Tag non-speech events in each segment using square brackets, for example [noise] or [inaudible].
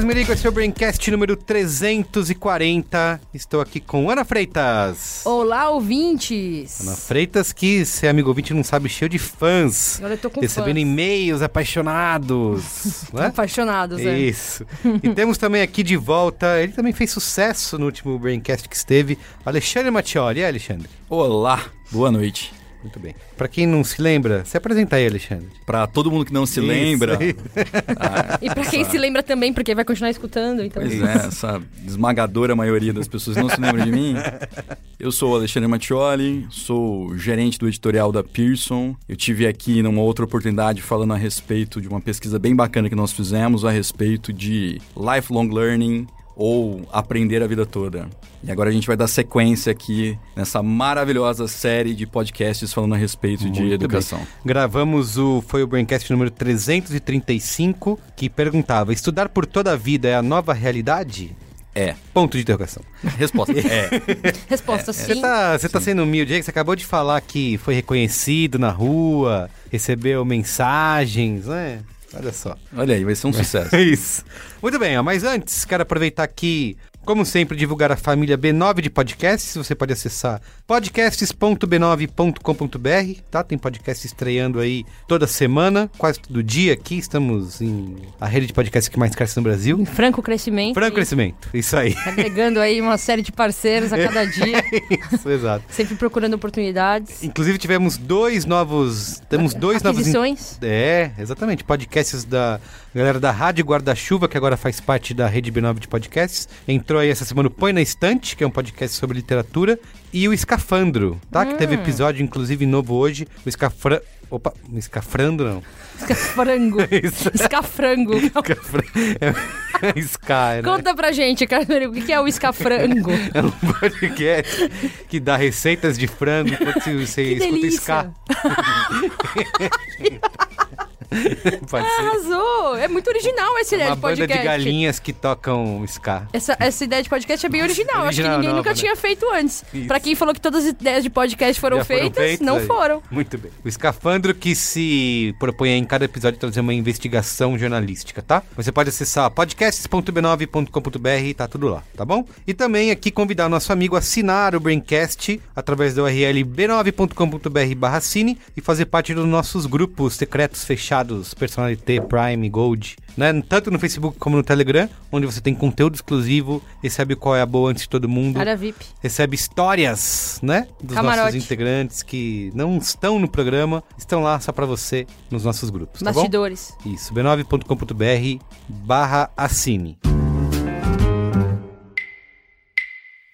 Carlos Merigo, esse é o Braincast número 340. Estou aqui com Ana Freitas. Olá, ouvintes! Ana Freitas, que se é amigo ouvinte não sabe, cheio de fãs. Agora eu tô com Recebendo e-mails apaixonados. [laughs] né? Apaixonados, é. Isso. [laughs] e temos também aqui de volta, ele também fez sucesso no último Braincast que esteve, Alexandre Mattioli. E aí, Alexandre? Olá, boa noite. Muito bem. Pra quem não se lembra, se apresenta aí, Alexandre. Pra todo mundo que não se Isso lembra, ah, E pra quem essa- se lembra também, porque vai continuar escutando, então. Pois é, essa esmagadora maioria das pessoas não se lembram de mim. Eu sou o Alexandre Mattioli, sou gerente do editorial da Pearson. Eu tive aqui numa outra oportunidade falando a respeito de uma pesquisa bem bacana que nós fizemos a respeito de lifelong learning ou aprender a vida toda. E agora a gente vai dar sequência aqui nessa maravilhosa série de podcasts falando a respeito de Muito educação. bem. Gravamos o foi o Braincast número 335, que perguntava: estudar por toda a vida é a nova realidade? É. Ponto de interrogação. Resposta. [laughs] É. Resposta Você sim. tá, você tá sendo humilde aí, você acabou de falar que foi reconhecido na rua, recebeu mensagens, né? Olha só. Olha aí, vai ser um [laughs] sucesso. É isso. Muito bem, ó, mas antes, quero aproveitar aqui, como sempre, divulgar a família B9 de podcasts. Você pode acessar podcasts.b9.com.br, tá? Tem podcast estreando aí toda semana, quase todo dia aqui. Estamos em a rede de podcasts que mais cresce no Brasil. Em franco crescimento. Franco crescimento, isso aí. Agregando aí uma série de parceiros a cada dia. [laughs] isso, exato. sempre procurando oportunidades. Inclusive tivemos dois novos, temos dois novos Aquisições. É, exatamente. Podcasts da galera da Rádio Guarda-Chuva, que agora faz parte da rede B9 de podcasts. Entrou aí essa semana o Põe na Estante, que é um podcast sobre literatura. E o Escafandro, tá? Que teve episódio, inclusive, novo hoje. O Escafra... Opa, Escafrando não. Escafrango. [laughs] Escafrango. Escafra... É... Sky, né? Conta pra gente, cara, o que é o escafrango? [laughs] É um podcast que dá receitas de frango enquanto você, Que escuta delícia. ska. [laughs] [laughs] Arrasou! É muito original essa ideia Uma de banda podcast. de galinhas que tocam ska. Essa, essa ideia de podcast é bem original. Acho Original, que ninguém nova, nunca né? tinha feito antes. Isso. Pra quem falou que todas as ideias de podcast foram, Já foram feitas, feitas não aí. foram. Muito bem. O Escafandro que se propõe em cada episódio trazer uma investigação jornalística, tá? Você pode acessar podcasts.b9.com.br, tá tudo lá, tá bom? E também aqui convidar o nosso amigo a assinar o Braincast através do URL b9.com.br barra cine e fazer parte dos nossos grupos secretos fechados, Personalité, Prime, Gold, né? Tanto no Facebook como no Telegram, onde você tem conteúdo exclusivo, recebe qual é a boa antes de todo mundo Área VIP. recebe histórias, né? Dos Camarote. nossos integrantes que não estão no programa, estão lá só pra você nos nossos grupos, tá? Bastidores. Isso, b9.com.br barra assine.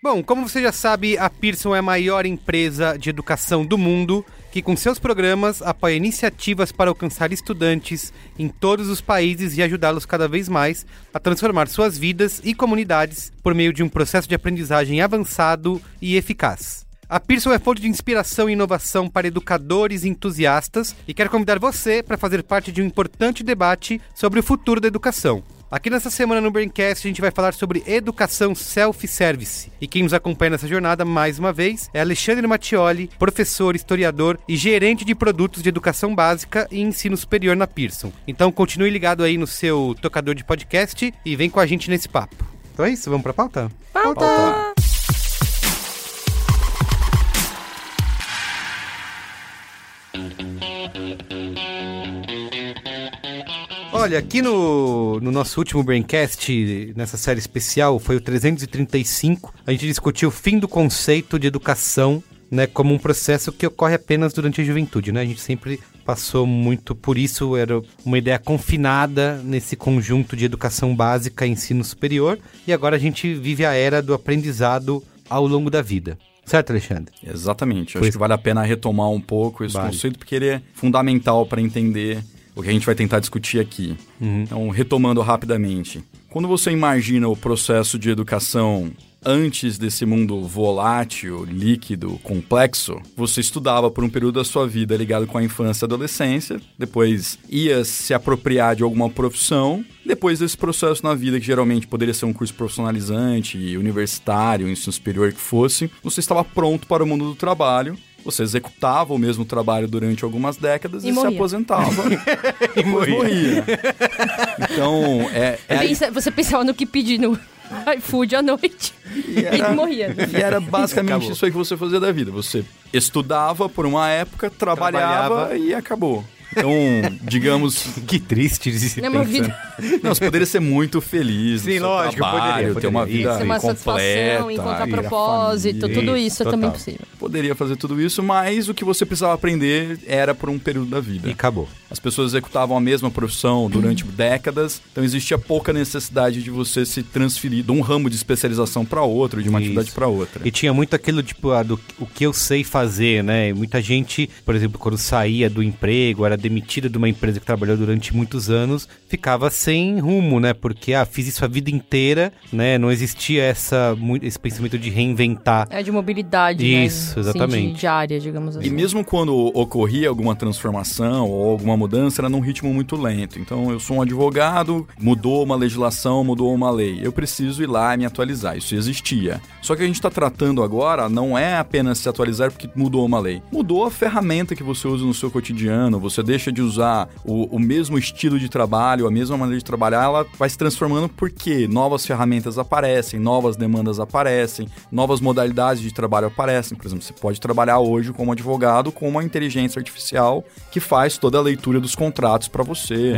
Bom, como você já sabe, a Pearson é a maior empresa de educação do mundo que, com seus programas, apoia iniciativas para alcançar estudantes em todos os países e ajudá-los cada vez mais a transformar suas vidas e comunidades por meio de um processo de aprendizagem avançado e eficaz. A Pearson é fonte de inspiração e inovação para educadores e entusiastas e quer convidar você para fazer parte de um importante debate sobre o futuro da educação. Aqui nessa semana no Braincast a gente vai falar sobre educação self-service. E quem nos acompanha nessa jornada, mais uma vez, é Alexandre Mattioli, professor, historiador e gerente de produtos de educação básica e ensino superior na Pearson. Então continue ligado aí no seu tocador de podcast e vem com a gente nesse papo. Então é isso, vamos pra pauta? Pauta. Olha, aqui no, no nosso último Braincast, nessa série especial, foi o 335, a gente discutiu o fim do conceito de educação, né, como um processo que ocorre apenas durante a juventude, né? A gente sempre passou muito por isso, era uma ideia confinada nesse conjunto de educação básica e ensino superior, e agora a gente vive a era do aprendizado ao longo da vida. Certo, Alexandre? Exatamente. Pois- Acho que vale a pena retomar um pouco esse Vale. conceito, porque ele é fundamental para entender o que a gente vai tentar discutir aqui. Então, retomando rapidamente. Quando você imagina o processo de educação antes desse mundo volátil, líquido, complexo, você estudava por um período da sua vida ligado com a infância e adolescência, depois ia se apropriar de alguma profissão, depois desse processo na vida, que geralmente poderia ser um curso profissionalizante, universitário, ensino superior que fosse, você estava pronto para o mundo do trabalho. Você executava o mesmo trabalho durante algumas décadas E e, se morria. aposentava. [laughs] e morria. Então, é, é Pensa- você pensava no que pedir no [laughs] iFood à noite E [laughs] era- e morria. E era basicamente Acabou. isso aí que você fazia da vida. Você estudava por uma época, trabalhava, Trabalhava. e acabou. Então, digamos. [laughs] Que triste de se Não é uma vida. Não, você poderia ser muito feliz. no Sim, seu lógico, trabalho, poderia, ter uma vida Isso. Ter uma completa. satisfação, encontrar propósito, tudo Isso, isso é também total. possível. Poderia fazer tudo isso, mas o que você precisava aprender era por um período da vida. E acabou. As pessoas executavam a mesma profissão durante décadas, então existia pouca necessidade de você se transferir de um ramo de especialização para outro, de uma Isso. atividade para outra. E tinha muito aquilo, tipo, ah, do, o que eu sei fazer, né? E muita gente, por exemplo, quando saía do emprego, era demitido de uma empresa que trabalhou durante muitos anos, ficava sem rumo, né? Porque, ah, fiz isso a vida inteira, né? Não existia essa, esse pensamento de reinventar. É de mobilidade, Isso, né? Assim, exatamente. de, de área, digamos assim. E mesmo quando ocorria alguma transformação ou alguma mudança, era num ritmo muito lento. Então, eu sou um advogado, mudou uma legislação, mudou uma lei. Eu preciso ir lá e me atualizar. Isso existia. Só que a gente está tratando agora não é apenas se atualizar porque mudou uma lei. Mudou a ferramenta que você usa no seu cotidiano. Você deixa de usar o, o mesmo estilo de trabalho, a mesma maneira de trabalhar, ela vai se transformando porque novas ferramentas aparecem, novas demandas aparecem, novas modalidades de trabalho aparecem. Por exemplo, você pode trabalhar hoje como advogado com uma inteligência artificial que faz toda a leitura dos contratos para você.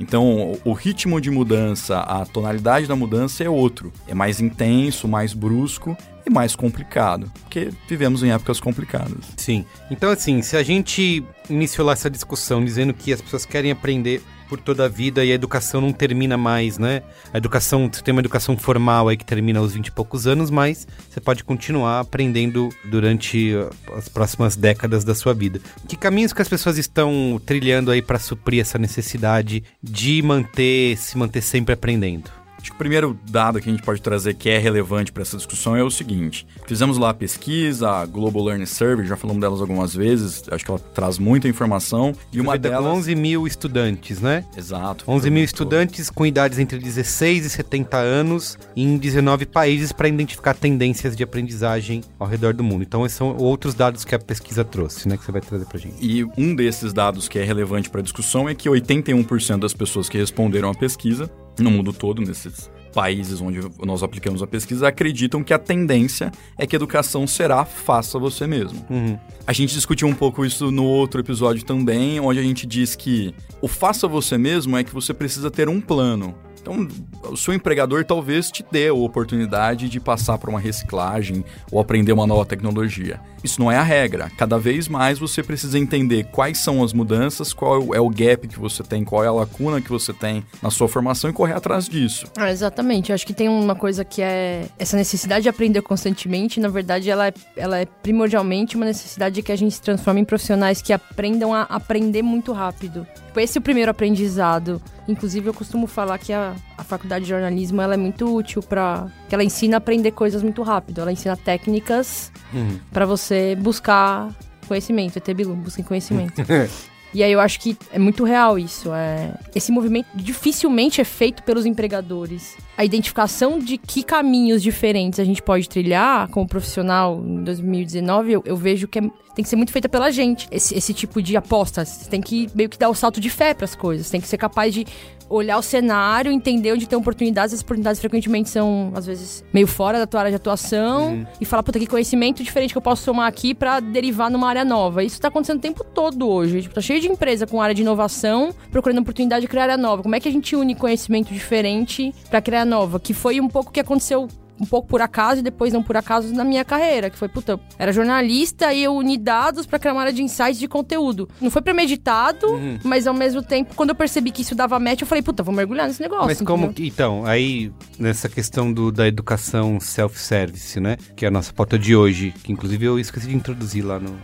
Então, o o ritmo de mudança, a tonalidade da mudança é outro. É mais intenso, mais brusco e mais complicado. Porque vivemos em épocas complicadas. Sim. Então, assim, se a gente iniciou essa discussão dizendo que as pessoas querem aprender por toda a vida e a educação não termina mais, né? A educação, você tem uma educação formal aí que termina aos 20 e poucos anos, mas você pode continuar aprendendo durante uh, as próximas décadas da sua vida. Que caminhos que as pessoas estão trilhando aí para suprir essa necessidade de manter, se manter sempre aprendendo? Acho que o primeiro dado que a gente pode trazer que é relevante para essa discussão é o seguinte: fizemos lá a pesquisa, a Global Learning Survey, já falamos delas algumas vezes, acho que ela traz muita informação. E uma delas. 11 mil estudantes, né? Exato. 11 mil estudantes com idades entre 16 e 70 anos em 19 países para identificar tendências de aprendizagem ao redor do mundo. Então, esses são outros dados que a pesquisa trouxe, né? Que você vai trazer pra gente. E um desses dados que é relevante para a discussão é que 81% das pessoas que responderam à pesquisa, no mundo todo, nesses países onde nós aplicamos a pesquisa, acreditam que a tendência é que a educação será faça você mesmo. Uhum. A gente discutiu um pouco isso no outro episódio também, onde a gente diz que o faça você mesmo é que você precisa ter um plano. Então, o seu empregador talvez te dê a oportunidade de passar por uma reciclagem ou aprender uma nova tecnologia. Isso não é a regra. Cada vez mais você precisa entender quais são as mudanças, qual é o gap que você tem, qual é a lacuna que você tem na sua formação e correr atrás disso. Ah, exatamente. Eu acho que tem uma coisa que é essa necessidade de aprender constantemente. Na verdade, ela é, ela é primordialmente uma necessidade que a gente se transforme em profissionais que aprendam a aprender muito rápido. Tipo, esse é o primeiro aprendizado. Inclusive, eu costumo falar que a, a faculdade de jornalismo ela é muito útil para que ela ensina a aprender coisas muito rápido. Ela ensina técnicas Uhum. para você buscar conhecimento. ET Bilu, busquem conhecimento. [laughs] E aí eu acho que é muito real isso. É... Esse movimento dificilmente é feito pelos empregadores. A identificação de que caminhos diferentes a gente pode trilhar como profissional em 2019, eu, eu vejo que é- tem que ser muito feita pela gente. Esse, esse tipo de aposta. Você tem que meio que dar o salto de fé para as coisas. Tem que ser capaz de olhar o cenário, entender onde tem oportunidades. As oportunidades frequentemente são, às vezes, meio fora da tua área de atuação. E falar, puta, que conhecimento diferente que eu posso somar aqui para derivar numa área nova. Isso tá acontecendo o tempo todo hoje. Tipo, tá cheio de empresa com área de inovação, procurando oportunidade de criar área nova. Como é que a gente une conhecimento diferente para criar nova? Que foi um pouco o que aconteceu um pouco por acaso e depois não por acaso na minha carreira, que foi, puta, era jornalista e eu uni dados pra criar uma área de insights de conteúdo. Não foi premeditado, mas ao mesmo tempo, quando eu percebi que isso dava match, eu falei, puta, vou mergulhar nesse negócio. Mas como entendeu? então, aí nessa questão do, da educação self-service, né? Que é a nossa pauta de hoje, que inclusive eu esqueci de introduzir lá no.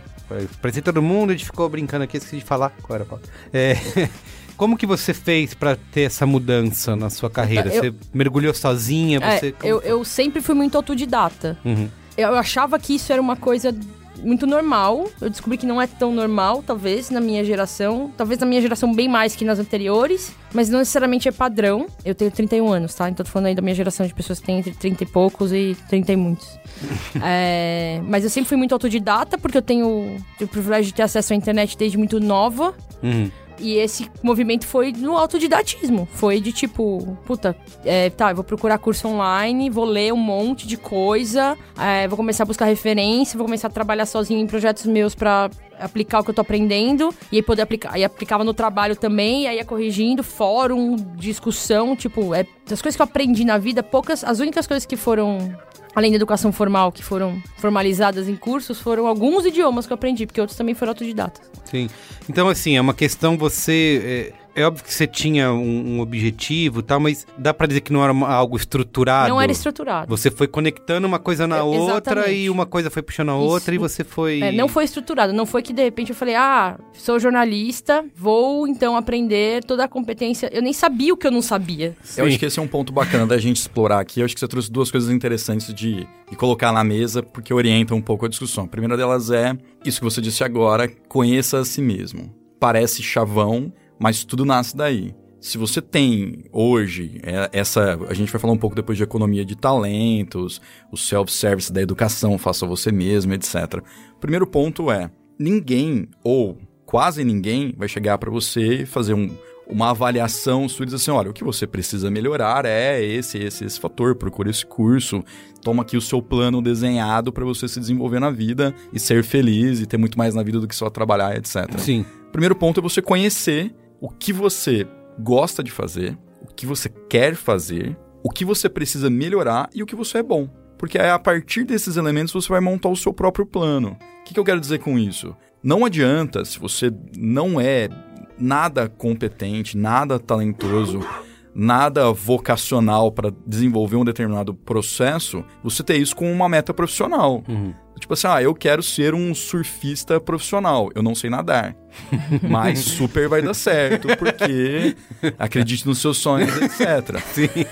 Parecia todo mundo, a gente ficou brincando aqui, esqueci de falar qual era a pauta. É, [laughs] Como que você fez pra ter essa mudança na sua carreira? Eu- Você mergulhou sozinha? É, Você... eu, eu sempre fui muito autodidata. Uhum. Eu achava que isso era uma coisa muito normal. Eu descobri que não é tão normal, talvez, na minha geração. Talvez na minha geração bem mais que nas anteriores. Mas não necessariamente é padrão. Eu tenho 31 anos, tá? Então tô falando aí da minha geração de pessoas que têm entre 30 e poucos e 30 e muitos. [laughs] É, mas eu sempre fui muito autodidata, porque eu tenho o privilégio de ter acesso à internet desde muito nova. Uhum. E esse movimento foi no autodidatismo. Foi de tipo, puta, é, tá, eu vou procurar curso online, vou ler um monte de coisa, é, vou começar a buscar referência, vou começar a trabalhar sozinho em projetos meus pra aplicar o que eu tô aprendendo e aí poder aplicar. Aí aplicava no trabalho também, aí ia corrigindo, fórum, discussão, tipo, é, das coisas que eu aprendi na vida, poucas, as únicas coisas que foram além da educação formal, que foram formalizadas em cursos, foram alguns idiomas que eu aprendi, porque outros também foram autodidatas. Sim. Então, assim, é uma questão você. É, é óbvio que você tinha um, um objetivo e tal, mas dá pra dizer que não era uma- algo estruturado. Não era estruturado. Você foi conectando uma coisa na É, outra e uma coisa foi puxando a Isso. outra e você foi. É, não foi estruturado, não foi que de repente eu falei, ah, sou jornalista, vou então aprender toda a competência. Eu nem sabia o que eu não sabia. Eu Sim. acho que esse é um ponto bacana da gente explorar aqui. Eu acho que você trouxe duas coisas interessantes de, de colocar na mesa, porque orientam um pouco a discussão. A primeira delas é isso que você disse agora: conheça a si mesmo. Parece chavão, mas tudo nasce daí. Se você tem hoje é, essa. A gente vai falar um pouco depois de economia de talentos, o self-service da educação, faça você mesmo, etc. O primeiro ponto é: ninguém, ou quase ninguém, vai chegar para você e fazer um, uma avaliação sua e dizer assim: olha, o que você precisa melhorar é esse, esse, esse fator, procura esse curso, toma aqui o seu plano desenhado para você se desenvolver na vida e ser feliz e ter muito mais na vida do que só trabalhar, etc. Sim. Primeiro ponto é você conhecer o que você gosta de fazer, o que você quer fazer, o que você precisa melhorar e o que você é bom. Porque é a partir desses elementos você vai montar o seu próprio plano. O que, que eu quero dizer com isso? Não adianta, se você não é nada competente, nada talentoso, nada vocacional para desenvolver um determinado processo, você ter isso com uma meta profissional. Tipo assim, ah, eu quero ser um surfista profissional. Eu não sei nadar. [laughs] Mas super vai dar certo, porque acredite nos seus sonhos, etc.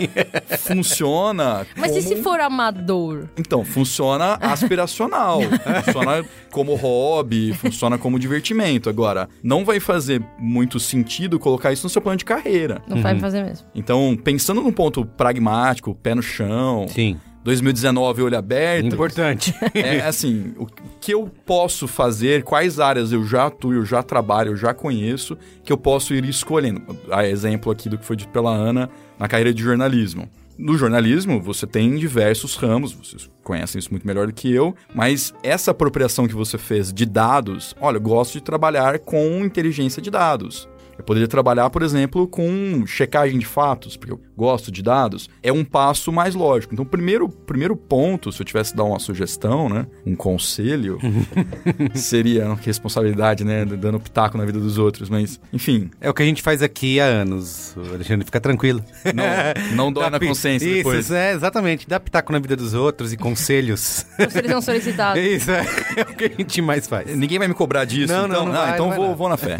[laughs] Funciona. Mas e se como- for amador? Então, funciona [laughs] aspiracional. funciona como hobby, funciona como divertimento. Agora, não vai fazer muito sentido colocar isso no seu plano de carreira. Não vai fazer mesmo. Então, pensando num ponto pragmático, pé no chão, Sim. 2019 olho aberto. Importante. É [laughs] assim, o que eu posso fazer, quais áreas eu já atuo, eu já trabalho, eu já conheço, que eu posso ir escolhendo. A exemplo aqui do que foi dito pela Ana na carreira de jornalismo. No jornalismo, você tem diversos ramos, vocês conhecem isso muito melhor do que eu, mas essa apropriação que você fez de dados, olha, eu gosto de trabalhar com inteligência de dados. Eu poderia trabalhar, por exemplo, com checagem de fatos, porque eu gosto de dados. É um passo mais lógico. Então, o primeiro, primeiro ponto, se eu tivesse que dar uma sugestão, né? Um conselho, [laughs] seria responsabilidade, né? Dando pitaco na vida dos outros. Mas, enfim, É o que a gente faz aqui há anos, o Alexandre. Fica tranquilo. não, não dói na consciência Isso, depois. é, exatamente. Dá pitaco na vida dos outros e conselhos. Se eles não solicitados. [laughs] Isso, é, é o que a gente mais faz. Ninguém vai me cobrar disso, Não, não, então, não ah, vai, então não vou, não. vou na fé.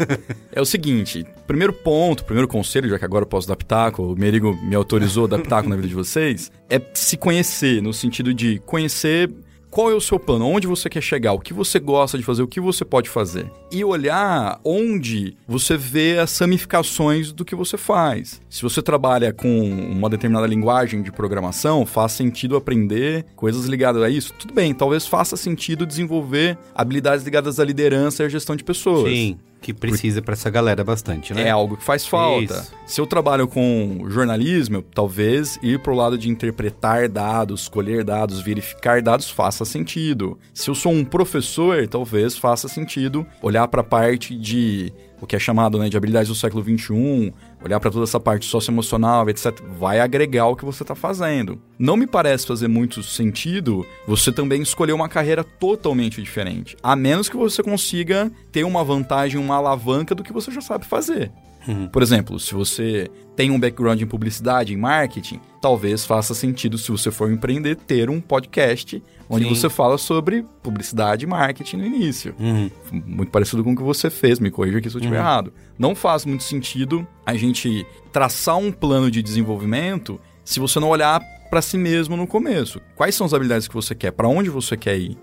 É o seguinte, primeiro ponto, primeiro conselho, já que agora eu posso dar pitaco, o Merigo me autorizou a dar pitaco na vida de vocês, é se conhecer, no sentido de conhecer qual é o seu plano, onde você quer chegar, o que você gosta de fazer, o que você pode fazer. E olhar onde você vê as ramificações do que você faz. Se você trabalha com uma determinada linguagem de programação, faz sentido aprender coisas ligadas a isso? Tudo bem, talvez faça sentido desenvolver habilidades ligadas à liderança e à gestão de pessoas. Sim, que precisa pra essa galera bastante, né? É algo que faz falta. Isso. Se eu trabalho com jornalismo, eu, talvez ir pro lado de interpretar dados, colher dados, verificar dados faça sentido. Se eu sou um professor, talvez faça sentido olhar para a parte de o que é chamado né, de habilidades do século XXI, olhar para toda essa parte socioemocional, etc. Vai agregar o que você está fazendo. Não me parece fazer muito sentido você também escolher uma carreira totalmente diferente, a menos que você consiga ter uma vantagem, uma alavanca do que você já sabe fazer. Uhum. Por exemplo, se você tem um background em publicidade, em marketing, talvez faça sentido, se você for empreender, ter um podcast onde Sim. você fala sobre publicidade e marketing no início. Uhum. Muito parecido com o que você fez, me corrija aqui se eu estiver errado. Não faz muito sentido a gente traçar um plano de desenvolvimento se você não olhar para si mesmo no começo. Quais são as habilidades que você quer? Para onde você quer ir?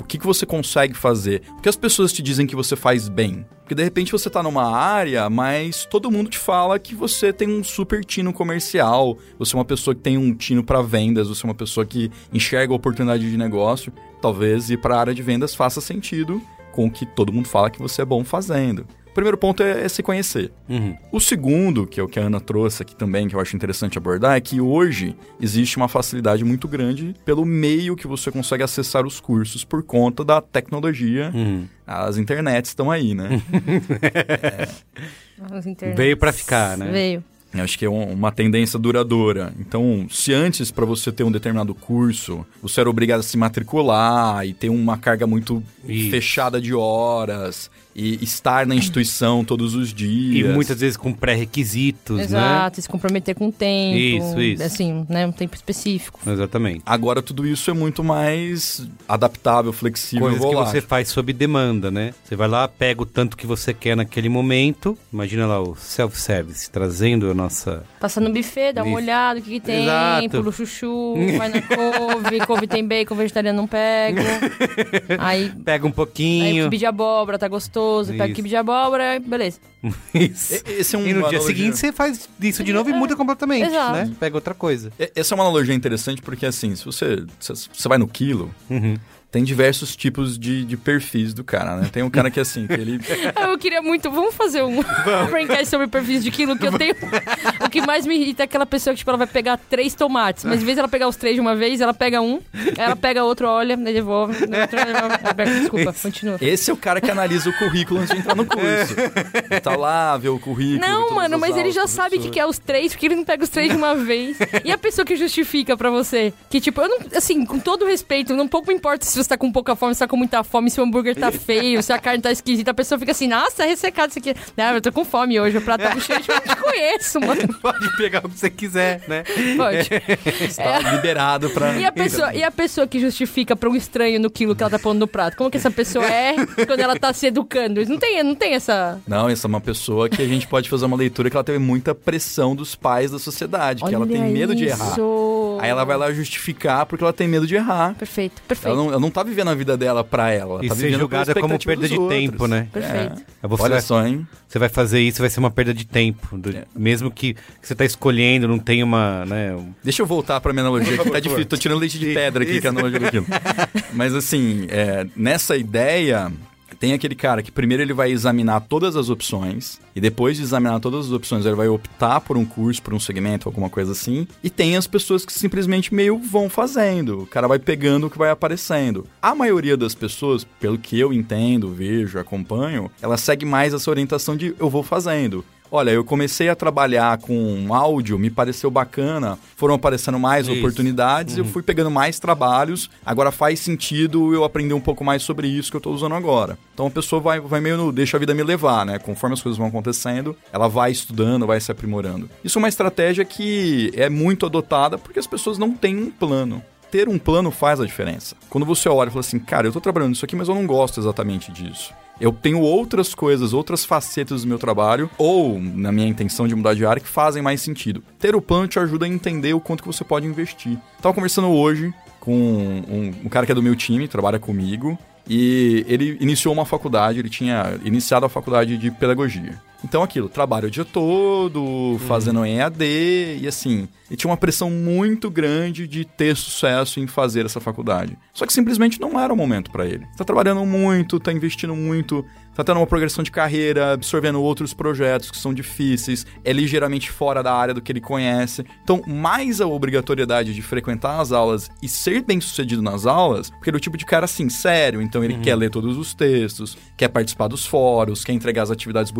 O que, que você consegue fazer? O que as pessoas te dizem que você faz bem? Porque de repente você tá numa área, mas todo mundo te fala que você tem um super tino comercial, você é uma pessoa que tem um tino para vendas, você é uma pessoa que enxerga oportunidade de negócio. Talvez ir para a área de vendas faça sentido com o que todo mundo fala que você é bom fazendo. O primeiro ponto é, é se conhecer. Uhum. O segundo, que é o que a Ana trouxe aqui também, que eu acho interessante abordar, é que hoje existe uma facilidade muito grande pelo meio que você consegue acessar os cursos por conta da tecnologia. Uhum. As internets estão aí, né? [laughs] As internets. Veio pra ficar, né? Veio. Eu acho que é um- uma tendência duradoura. Então, se antes, para você ter um determinado curso, você era obrigado a se matricular e ter uma carga muito Isso. fechada de horas e estar na instituição todos os E dias. muitas vezes com pré-requisitos, Exato, se comprometer com o tempo. Isso, isso. Assim, né? Um tempo específico. né? Exatamente. Agora tudo isso é muito mais adaptável, flexível, Coisas que você faz sob demanda, né? Você vai lá, pega o tanto que você quer naquele momento. Imagina lá o self-service, trazendo a nossa... Passa no buffet, dá uma Isso. olhada, o que, que tem, Exato. pula o chuchu, [laughs] vai na couve, couve tem bacon, vegetariano não pego. [laughs] aí, Pega um aí pouquinho. kibe de abóbora, tá gostoso, pega Isso. kibe de abóbora, beleza. [laughs] Isso. E- Esse é um E no dia analogia- seguinte você faz isso de novo e muda completamente, Exato. né? Pega outra coisa. E- Essa é uma analogia interessante porque, assim, se você, se você vai no quilo, Uhum. tem diversos tipos de, de perfis do cara, né? Tem um cara que, assim, que ele... [laughs] Eu queria muito, vamos fazer um braincast [laughs] sobre perfis de quilo, que eu tenho... o que mais me irrita é aquela pessoa que, tipo, ela vai pegar três tomates, mas em vez dela pegar os três de uma vez, ela pega um, ela pega outro, olha, devolve, outro, devolve. [laughs] Desculpa, continua. Esse é o cara que analisa o currículo antes de entrar no curso. Ele tá lá, vê o currículo... Não, mano, as mas ele aulas, já sabe o que, professor. que é os três, porque ele não pega os três de uma vez. E a pessoa que justifica pra você? Que, tipo, eu não. Assim, com todo respeito, não pouco me importa se você tá com pouca fome, se tá com muita fome, se o hambúrguer tá feio, se a carne tá esquisita. A pessoa fica assim, nossa, tá ressecado isso aqui. Não, eu tô com fome hoje, o prato tá cheio. Eu te conheço, mano. [laughs] Pode pegar o que você quiser, né? Pode. Tá liberado pra... E a, pessoa, e a pessoa que justifica pra um estranho no quilo que ela tá pondo no prato? Como que essa pessoa é quando ela tá se educando? Não tem, não tem essa. Não, essa é uma pessoa que a gente pode fazer uma leitura que ela teve muita pressão dos pais da sociedade, que ela tem Olha medo de errar. isso. Aí ela vai lá justificar porque ela tem medo de errar. Perfeito, perfeito. Ela não, ela não tá vivendo a vida dela pra ela. ela E tá ser vivendo julgada como perda de dos tempo, outros. né? Perfeito. Eu vou Olha fazer- só, hein? Você vai fazer isso, vai ser uma perda de tempo. do- É. Mesmo que, que você tá escolhendo, não tem uma, né? um- Deixa eu voltar pra minha analogia, que tá difícil. Tô tirando leite de pedra aqui com a analogia daquilo. Mas assim, é, nessa ideia, tem aquele cara que primeiro ele vai examinar todas as opções, e depois de examinar todas as opções, ele vai optar por um curso, por um segmento, alguma coisa assim. E tem as pessoas que simplesmente meio vão fazendo. O cara vai pegando o que vai aparecendo. A maioria das pessoas, pelo que eu entendo, vejo, acompanho, ela segue mais essa orientação de eu vou fazendo. Olha, eu comecei a trabalhar com áudio, me pareceu bacana, foram aparecendo mais Isso. oportunidades, eu fui pegando mais trabalhos, agora faz sentido eu aprender um pouco mais sobre isso que eu tô usando agora. Então a pessoa vai, vai meio no deixa a vida me levar, né? Conforme as coisas vão acontecendo, ela vai estudando, vai se aprimorando. Isso é uma estratégia que é muito adotada porque as pessoas não têm um plano. Ter um plano faz a diferença. Quando você olha e fala assim, cara, eu tô trabalhando nisso aqui, mas eu não gosto exatamente disso. Eu tenho outras coisas, outras facetas do meu trabalho, ou na minha intenção de mudar de área, que fazem mais sentido. Ter o plano te ajuda a entender o quanto que você pode investir. Tava conversando hoje com um, um cara que é do meu time, trabalha comigo, e ele iniciou uma faculdade, ele tinha iniciado a faculdade de pedagogia. Então aquilo, trabalho o dia todo, fazendo EAD, e assim, ele tinha uma pressão muito grande de ter sucesso em fazer essa faculdade. Só que simplesmente não era o momento para ele. Tá trabalhando muito, tá investindo muito, tá tendo uma progressão de carreira, absorvendo outros projetos que são difíceis, é ligeiramente fora da área do que ele conhece. Então, mais a obrigatoriedade de frequentar as aulas e ser bem sucedido nas aulas, porque ele é o tipo de cara assim, sério, então ele quer ler todos os textos, quer participar dos fóruns, quer entregar as atividades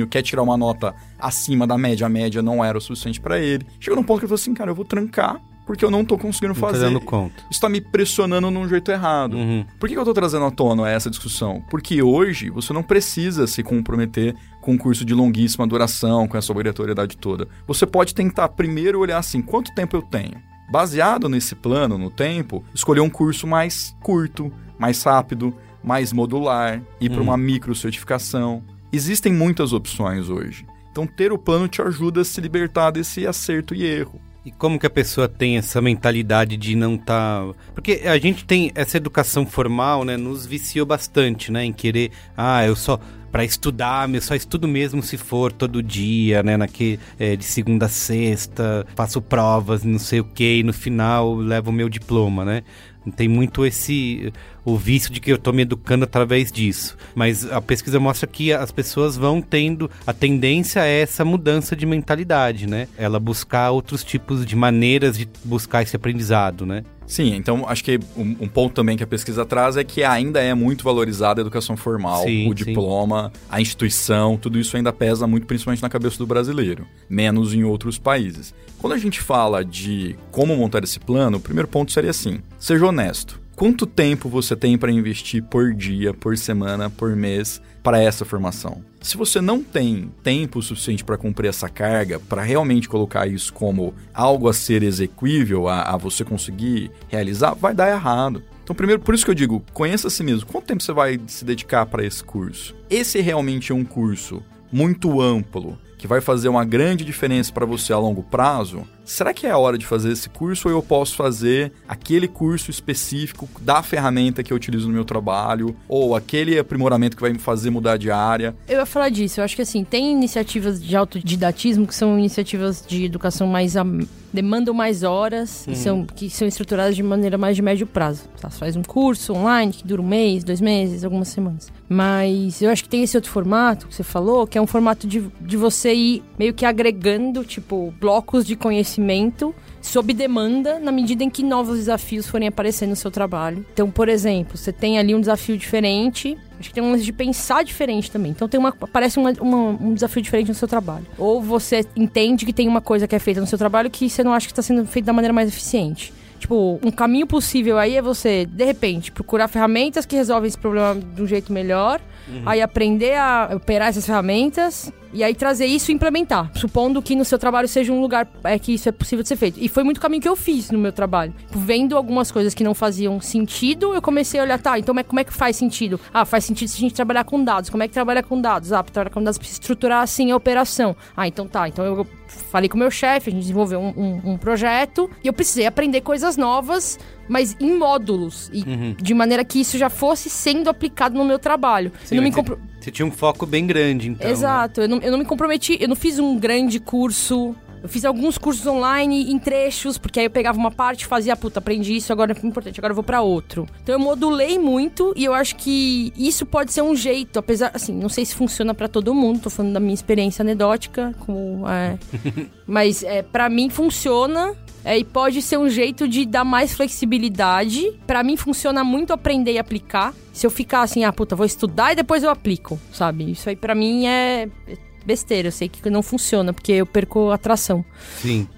bonitinho, quer tirar uma nota acima da média, a média não era o suficiente para ele. Chegou num ponto que ele falou assim, cara, eu vou trancar porque eu não tô conseguindo Não tá fazer. conta. Isso tá me pressionando num jeito errado. Uhum. Por que, que eu tô trazendo à tona essa discussão? Porque hoje você não precisa se comprometer com um curso de longuíssima duração, com essa obrigatoriedade toda. Você pode tentar primeiro olhar assim, quanto tempo eu tenho? Baseado nesse plano, no tempo, escolher um curso mais curto, mais rápido, mais modular, ir para uma micro certificação. Existem muitas opções hoje. Então ter o plano te ajuda a se libertar desse acerto e erro. E como que a pessoa tem essa mentalidade de não estar. Porque a gente tem essa educação formal, né? Nos viciou bastante, né? Em querer. Ah, eu só. Pra estudar, eu só estudo mesmo se for todo dia, né? Naque, é, de segunda a sexta, faço provas, não sei o que, e no final levo o meu diploma, né? Tem muito esse o vício de que eu tô me educando através disso. Mas a pesquisa mostra que as pessoas vão tendo a tendência é essa mudança de mentalidade, né? Ela buscar outros tipos de maneiras de buscar esse aprendizado, né? Sim, então acho que um, um ponto também que a pesquisa traz é que ainda é muito valorizada a educação formal, Sim, o diploma, a instituição, tudo isso ainda pesa muito, principalmente na cabeça do brasileiro, menos em outros países. Quando a gente fala de como montar esse plano, o primeiro ponto seria assim: seja honesto. Quanto tempo você tem para investir por dia, por semana, por mês para essa formação? Se você não tem tempo suficiente para cumprir essa carga, para realmente colocar isso como algo a ser exequível, a, a você conseguir realizar, vai dar errado. Então, primeiro, por isso que eu digo, conheça a si mesmo. Quanto tempo você vai se dedicar para esse curso? Esse realmente é um curso muito amplo, que vai fazer uma grande diferença para você a longo prazo, será que é a hora de fazer esse curso ou eu posso fazer aquele curso específico da ferramenta que eu utilizo no meu trabalho ou aquele aprimoramento que vai me fazer mudar de área? Eu ia falar disso. Eu acho que assim, tem iniciativas de autodidatismo que são iniciativas de educação mais. A, demandam mais horas e são, que são estruturadas de maneira mais de médio prazo. Tá? Você faz um curso online que dura um mês, dois meses, algumas semanas. Mas eu acho que tem esse outro formato que você falou, que é um formato de, de você ir meio que agregando, tipo, blocos de conhecimento sob demanda na medida em que novos desafios forem aparecendo no seu trabalho. Então, por exemplo, você tem ali um desafio diferente. Acho que tem um lance de pensar diferente também. Então tem uma. Aparece uma, uma- um desafio diferente no seu trabalho. Ou você entende que tem uma coisa que é feita no seu trabalho que você não acha que está sendo feita da maneira mais eficiente. Tipo, um caminho possível aí é você, de repente, procurar ferramentas que resolvem esse problema de um jeito melhor. Aí aprender a operar essas ferramentas e aí trazer isso e implementar. Supondo que no seu trabalho seja um lugar é, que isso é possível de ser feito. E foi muito caminho que eu fiz no meu trabalho. Tipo, Vendo algumas coisas que não faziam sentido, eu comecei a olhar, tá, então como é que faz sentido? Ah, faz sentido se a gente trabalhar com dados. Como é que trabalha com dados? Ah, para trabalhar com dados precisa estruturar assim a operação. Ah, então tá. Então eu falei com o meu chefe, a gente desenvolveu um, um- um projeto e eu precisei aprender coisas novas, mas em módulos. E de maneira que isso já fosse sendo aplicado no meu trabalho. Sim, não me compro... você, tinha um foco bem grande, então. né? Exato, eu, não, eu não me comprometi, eu não fiz um grande curso. Eu fiz alguns cursos online em trechos, porque aí eu pegava uma parte e fazia, puta, aprendi isso, agora é importante, agora eu vou pra outro. Então eu modulei muito e eu acho que isso pode ser um jeito, apesar, assim, não sei se funciona pra todo mundo, tô falando da minha experiência anedótica, como, é, [laughs] mas é, para mim funciona. É, e pode ser um jeito de dar mais flexibilidade. Pra mim funciona muito aprender e aplicar. Se eu ficar assim, ah, puta, vou estudar e depois eu aplico, sabe? Isso aí pra mim é besteira. Eu sei que não funciona, porque eu perco a atração. Sim.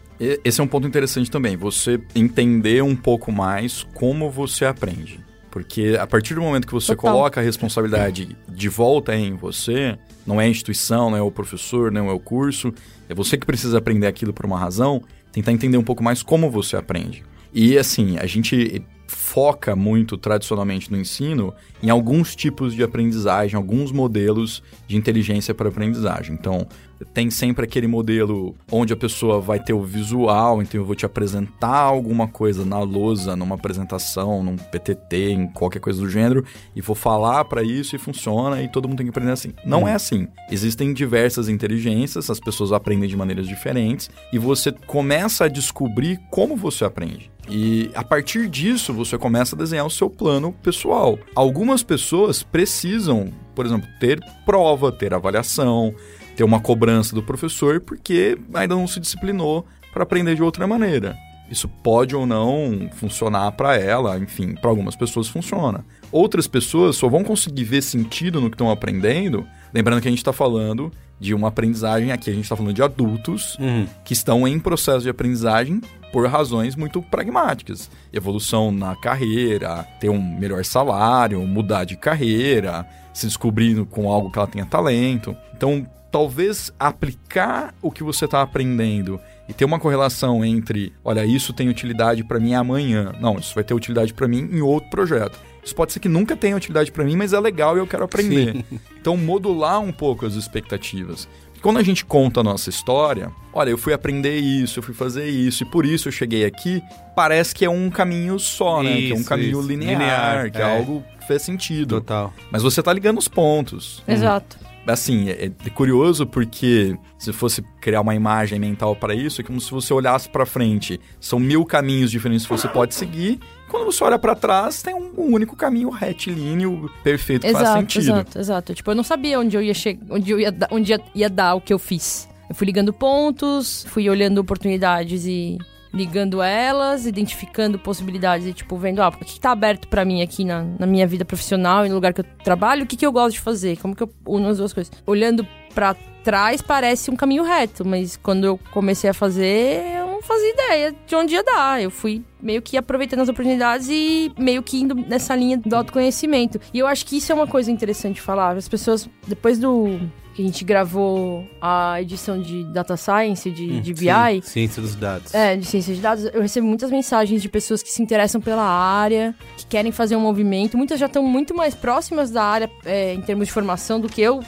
Esse é um ponto interessante também, você entender um pouco mais como você aprende. Porque a partir do momento que você Total. coloca a responsabilidade de volta em você, não é a instituição, não é o professor, não é o curso, é você que precisa aprender aquilo por uma razão, tentar entender um pouco mais como você aprende. E assim, a gente foca muito tradicionalmente no ensino em alguns tipos de aprendizagem, alguns modelos de inteligência para aprendizagem. Então, tem sempre aquele modelo onde a pessoa vai ter o visual, então eu vou te apresentar alguma coisa na lousa, numa apresentação, num PTT, em qualquer coisa do gênero, e vou falar para isso e funciona e todo mundo tem que aprender assim. Não é assim. Existem diversas inteligências, as pessoas aprendem de maneiras diferentes e você começa a descobrir como você aprende. E a partir disso, você começa a desenhar o seu plano pessoal. Algumas pessoas precisam, por exemplo, ter prova, ter avaliação, ter uma cobrança do professor, porque ainda não se disciplinou para aprender de outra maneira. Isso pode ou não funcionar para ela, enfim, para algumas pessoas funciona. Outras pessoas só vão conseguir ver sentido no que estão aprendendo Lembrando que a gente está falando de uma aprendizagem, aqui a gente está falando de adultos Uhum. que estão em processo de aprendizagem por razões muito pragmáticas. Evolução na carreira, ter um melhor salário, mudar de carreira, se descobrindo com algo que ela tenha talento. Então, talvez aplicar o que você está aprendendo e ter uma correlação entre, olha, isso tem utilidade para mim amanhã. Não, isso vai ter utilidade para mim em outro projeto. Isso pode ser que nunca tenha utilidade para mim, mas é legal e eu quero aprender. [laughs] Então, modular um pouco as expectativas. Quando a gente conta a nossa história, olha, eu fui aprender isso, eu fui fazer isso, e por isso eu cheguei aqui, parece que é um caminho só, né? que é um Isso, caminho isso. linear, Linear, que é. é. algo que faz sentido. Total. Mas você tá ligando os pontos. Exato. Assim, é, é curioso porque se fosse criar uma imagem mental para isso, é como se você olhasse para frente. São mil caminhos diferentes que você pode seguir. Quando você olha para trás, tem um, um único caminho retilíneo perfeito que faz Exato, sentido. exato, exato. Tipo, eu não sabia onde eu ia chegar, onde eu ia, dar- onde ia, ia dar o que eu fiz. Eu fui ligando pontos, fui olhando oportunidades e ligando elas, identificando possibilidades e, tipo, vendo, ah, o que, tá aberto pra mim aqui na, na minha vida profissional e no lugar que eu trabalho, o que, que eu gosto de fazer, como que eu uno as duas coisas. Olhando pra trás parece um caminho reto, mas quando eu comecei a fazer, eu não fazia ideia de onde ia dar. Eu fui meio que aproveitando as oportunidades e meio que indo nessa linha do autoconhecimento. E eu acho que isso é uma coisa interessante de falar. As pessoas, depois do que a gente gravou a edição de Data Science, de, de BI, Sim, ciência dos dados. é, de ciência de dados, eu recebo muitas mensagens de pessoas que se interessam pela área, que querem fazer um movimento. Muitas já estão muito mais próximas da área é, em termos de formação do que eu,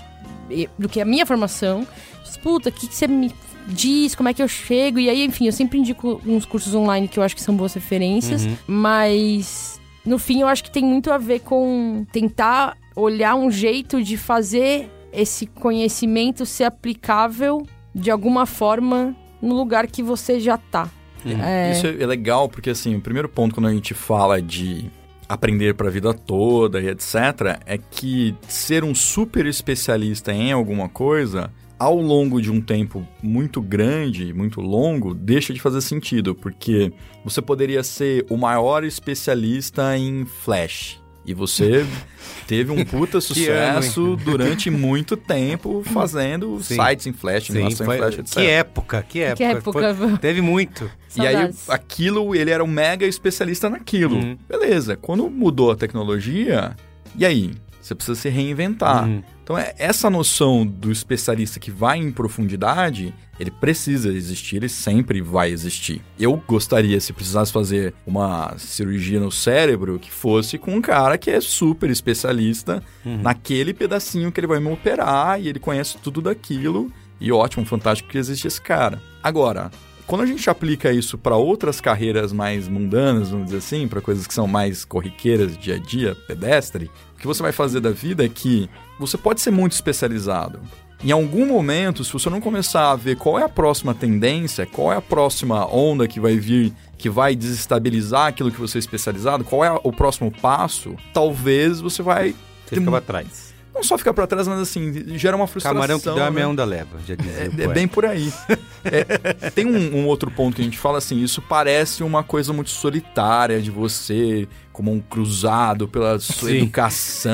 do que a minha formação. Diz, Puta, o que, que você me diz? Como é que eu chego? E aí, enfim, eu sempre indico uns cursos online que eu acho que são boas referências, Uhum. mas no fim eu acho que tem muito a ver com tentar olhar um jeito de fazer esse conhecimento ser aplicável de alguma forma no lugar que você já tá. É, Isso é é legal porque, assim, o primeiro ponto quando a gente fala de aprender para a vida toda e etc., é que ser um super especialista em alguma coisa, ao longo de um tempo muito grande, muito longo, deixa de fazer sentido, porque você poderia ser o maior especialista em Flash. E você [laughs] teve um puta Que ano, sucesso durante muito tempo fazendo Sim. sites em Flash, Sim, animação foi- em Flash, etc. que época, que época. Que época. Foi- teve muito. E aí, Saudades. aquilo, ele era um mega especialista naquilo. Uhum. Beleza, quando mudou a tecnologia, e aí? Você precisa se reinventar. Uhum. Então, é- essa noção do especialista que vai em profundidade, ele precisa existir, ele sempre vai existir. Eu gostaria, se precisasse fazer uma cirurgia no cérebro, que fosse com um cara que é super especialista naquele pedacinho que ele vai me operar e ele conhece tudo daquilo. E ótimo, fantástico que existe esse cara. Agora, quando a gente aplica isso para outras carreiras mais mundanas, vamos dizer assim, para coisas que são mais corriqueiras, dia a dia, pedestre, o que você vai fazer da vida é que você pode ser muito especializado. Em algum momento, se você não começar a ver qual é a próxima tendência, qual é a próxima onda que vai vir, que vai desestabilizar aquilo que você é especializado, qual é o próximo passo, talvez você vai Você ficava atrás. não só ficar para trás, mas assim, gera uma frustração. Camarão que dorme né? é onda leva, já dizia É, é bem por aí. [laughs] É, tem um, um outro ponto que a gente fala assim: isso parece uma coisa muito solitária de você, como um cruzado pela sua Sim. educação.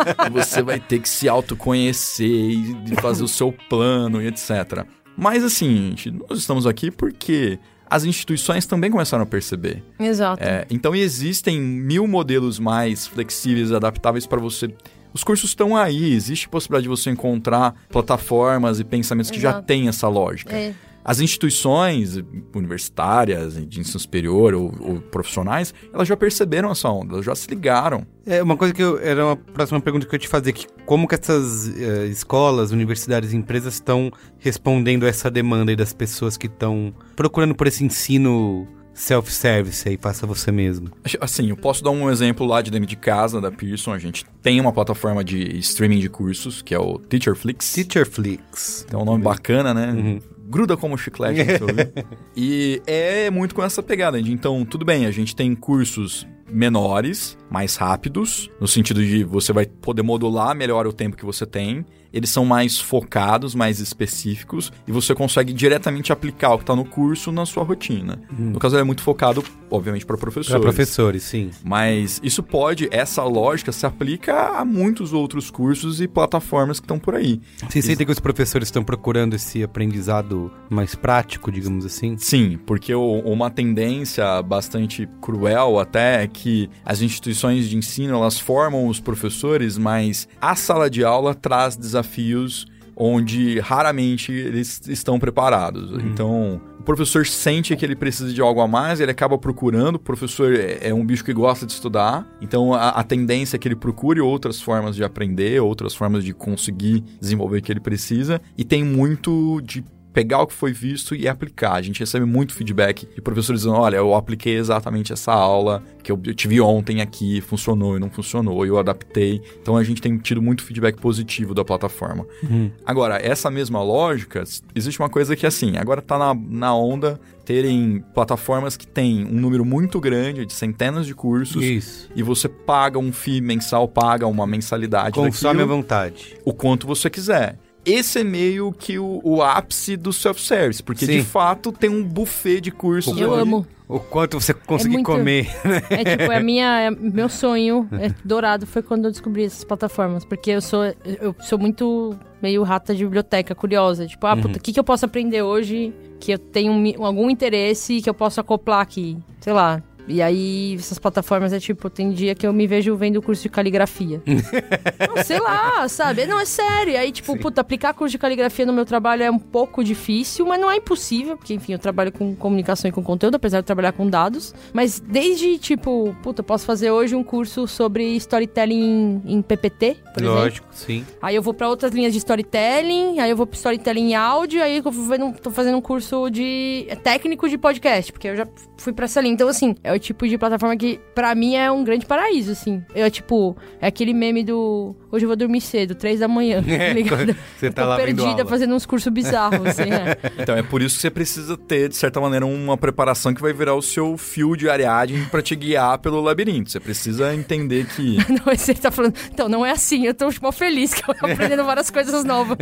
[laughs] você vai ter que se autoconhecer e fazer o seu plano e etc. Mas assim, gente, nós estamos aqui porque as instituições também começaram a perceber. Exato. É, então existem mil modelos mais flexíveis e adaptáveis para você. Os cursos estão aí, existe possibilidade de você encontrar plataformas e pensamentos que já Exato. têm essa lógica. É. As instituições universitárias, de ensino superior ou, ou profissionais, elas já perceberam essa onda, elas já se ligaram. É, uma coisa que eu, era uma próxima pergunta que eu ia te fazer, que como que essas eh, escolas, universidades e empresas estão respondendo a essa demanda das pessoas que estão procurando por esse ensino self-service aí, faça você mesmo. Assim, eu posso dar um exemplo lá de dentro de casa, da Pearson. A gente tem uma plataforma de streaming de cursos, que é o Teacherflix. Teacherflix. Tem um nome bacana, né? Uhum. Gruda como chiclete. no seu [laughs] e é muito com essa pegada. Então, tudo bem, a gente tem cursos menores, mais rápidos, no sentido de você vai poder modular melhor o tempo que você tem eles são mais focados, mais específicos, e você consegue diretamente aplicar o que está no curso na sua rotina. Hum. No caso, ele é muito focado, obviamente, para professores. Para professores, sim. Mas isso pode, essa lógica se aplica a muitos outros cursos e plataformas que estão por aí. Você sente que os professores estão procurando esse aprendizado mais prático, digamos assim? Sim, porque uma tendência bastante cruel até é que as instituições de ensino elas formam os professores, mas a sala de aula traz desafios desafios onde raramente eles estão preparados. Uhum. Então, o professor sente que ele precisa de algo a mais, ele acaba procurando. O professor é, é um bicho que gosta de estudar, então a, a, tendência é que ele procure outras formas de aprender, outras formas de conseguir desenvolver o que ele precisa. E tem muito de pegar o que foi visto e aplicar. A gente recebe muito feedback de professores dizendo: olha, eu apliquei exatamente essa aula que eu tive ontem aqui, funcionou e não funcionou, eu adaptei. Então a gente tem tido muito feedback positivo da plataforma. Uhum. Agora, essa mesma lógica, existe uma coisa que assim, agora está na, na onda terem plataformas que têm um número muito grande de centenas de cursos Isso. e você paga um FII mensal, paga uma mensalidade Consome à vontade. O quanto você quiser esse é meio que o, o ápice do self-service, porque Sim. de fato tem um buffet de cursos. Eu ali. amo. O quanto você conseguir é muito, comer. [laughs] Né? É tipo, é minha, é, meu sonho é, dourado foi quando eu descobri essas plataformas. Porque eu sou, eu sou muito meio rata de biblioteca, curiosa. Tipo, ah, uhum. puta, o que, que eu posso aprender hoje que eu tenho algum interesse e que eu posso acoplar aqui? Sei lá, e aí, essas plataformas é tipo, tem dia que eu me vejo vendo curso de caligrafia. [laughs] não, sei lá, sabe? Não, é sério. Aí, tipo, Sim. puta, aplicar curso de caligrafia no meu trabalho é um pouco difícil, mas não é impossível, porque, enfim, eu trabalho com comunicação e com conteúdo, apesar de trabalhar com dados. Mas desde, tipo, puta, posso fazer hoje um curso sobre storytelling em, em PPT, por Lógico, exemplo. sim. Aí eu vou para outras linhas de storytelling, aí eu vou pro storytelling em áudio, aí eu vou, tô fazendo um curso de é técnico de podcast, porque eu já fui pra essa linha. Então, assim, é o tipo de plataforma que, pra mim, é um grande paraíso, assim. Eu, tipo, é aquele meme do. Hoje eu vou dormir cedo, três da manhã, [laughs] tá é, ligado? Você tá lá perdida fazendo uns cursos bizarros, assim, é. [laughs] Então, é por isso que você precisa ter, de certa maneira, uma preparação que vai virar o seu fio de Ariadne pra te guiar pelo labirinto. Você precisa entender que. [laughs] não, você tá falando. Então, não é assim. Eu tô, tipo, feliz que eu tô aprendendo várias coisas novas.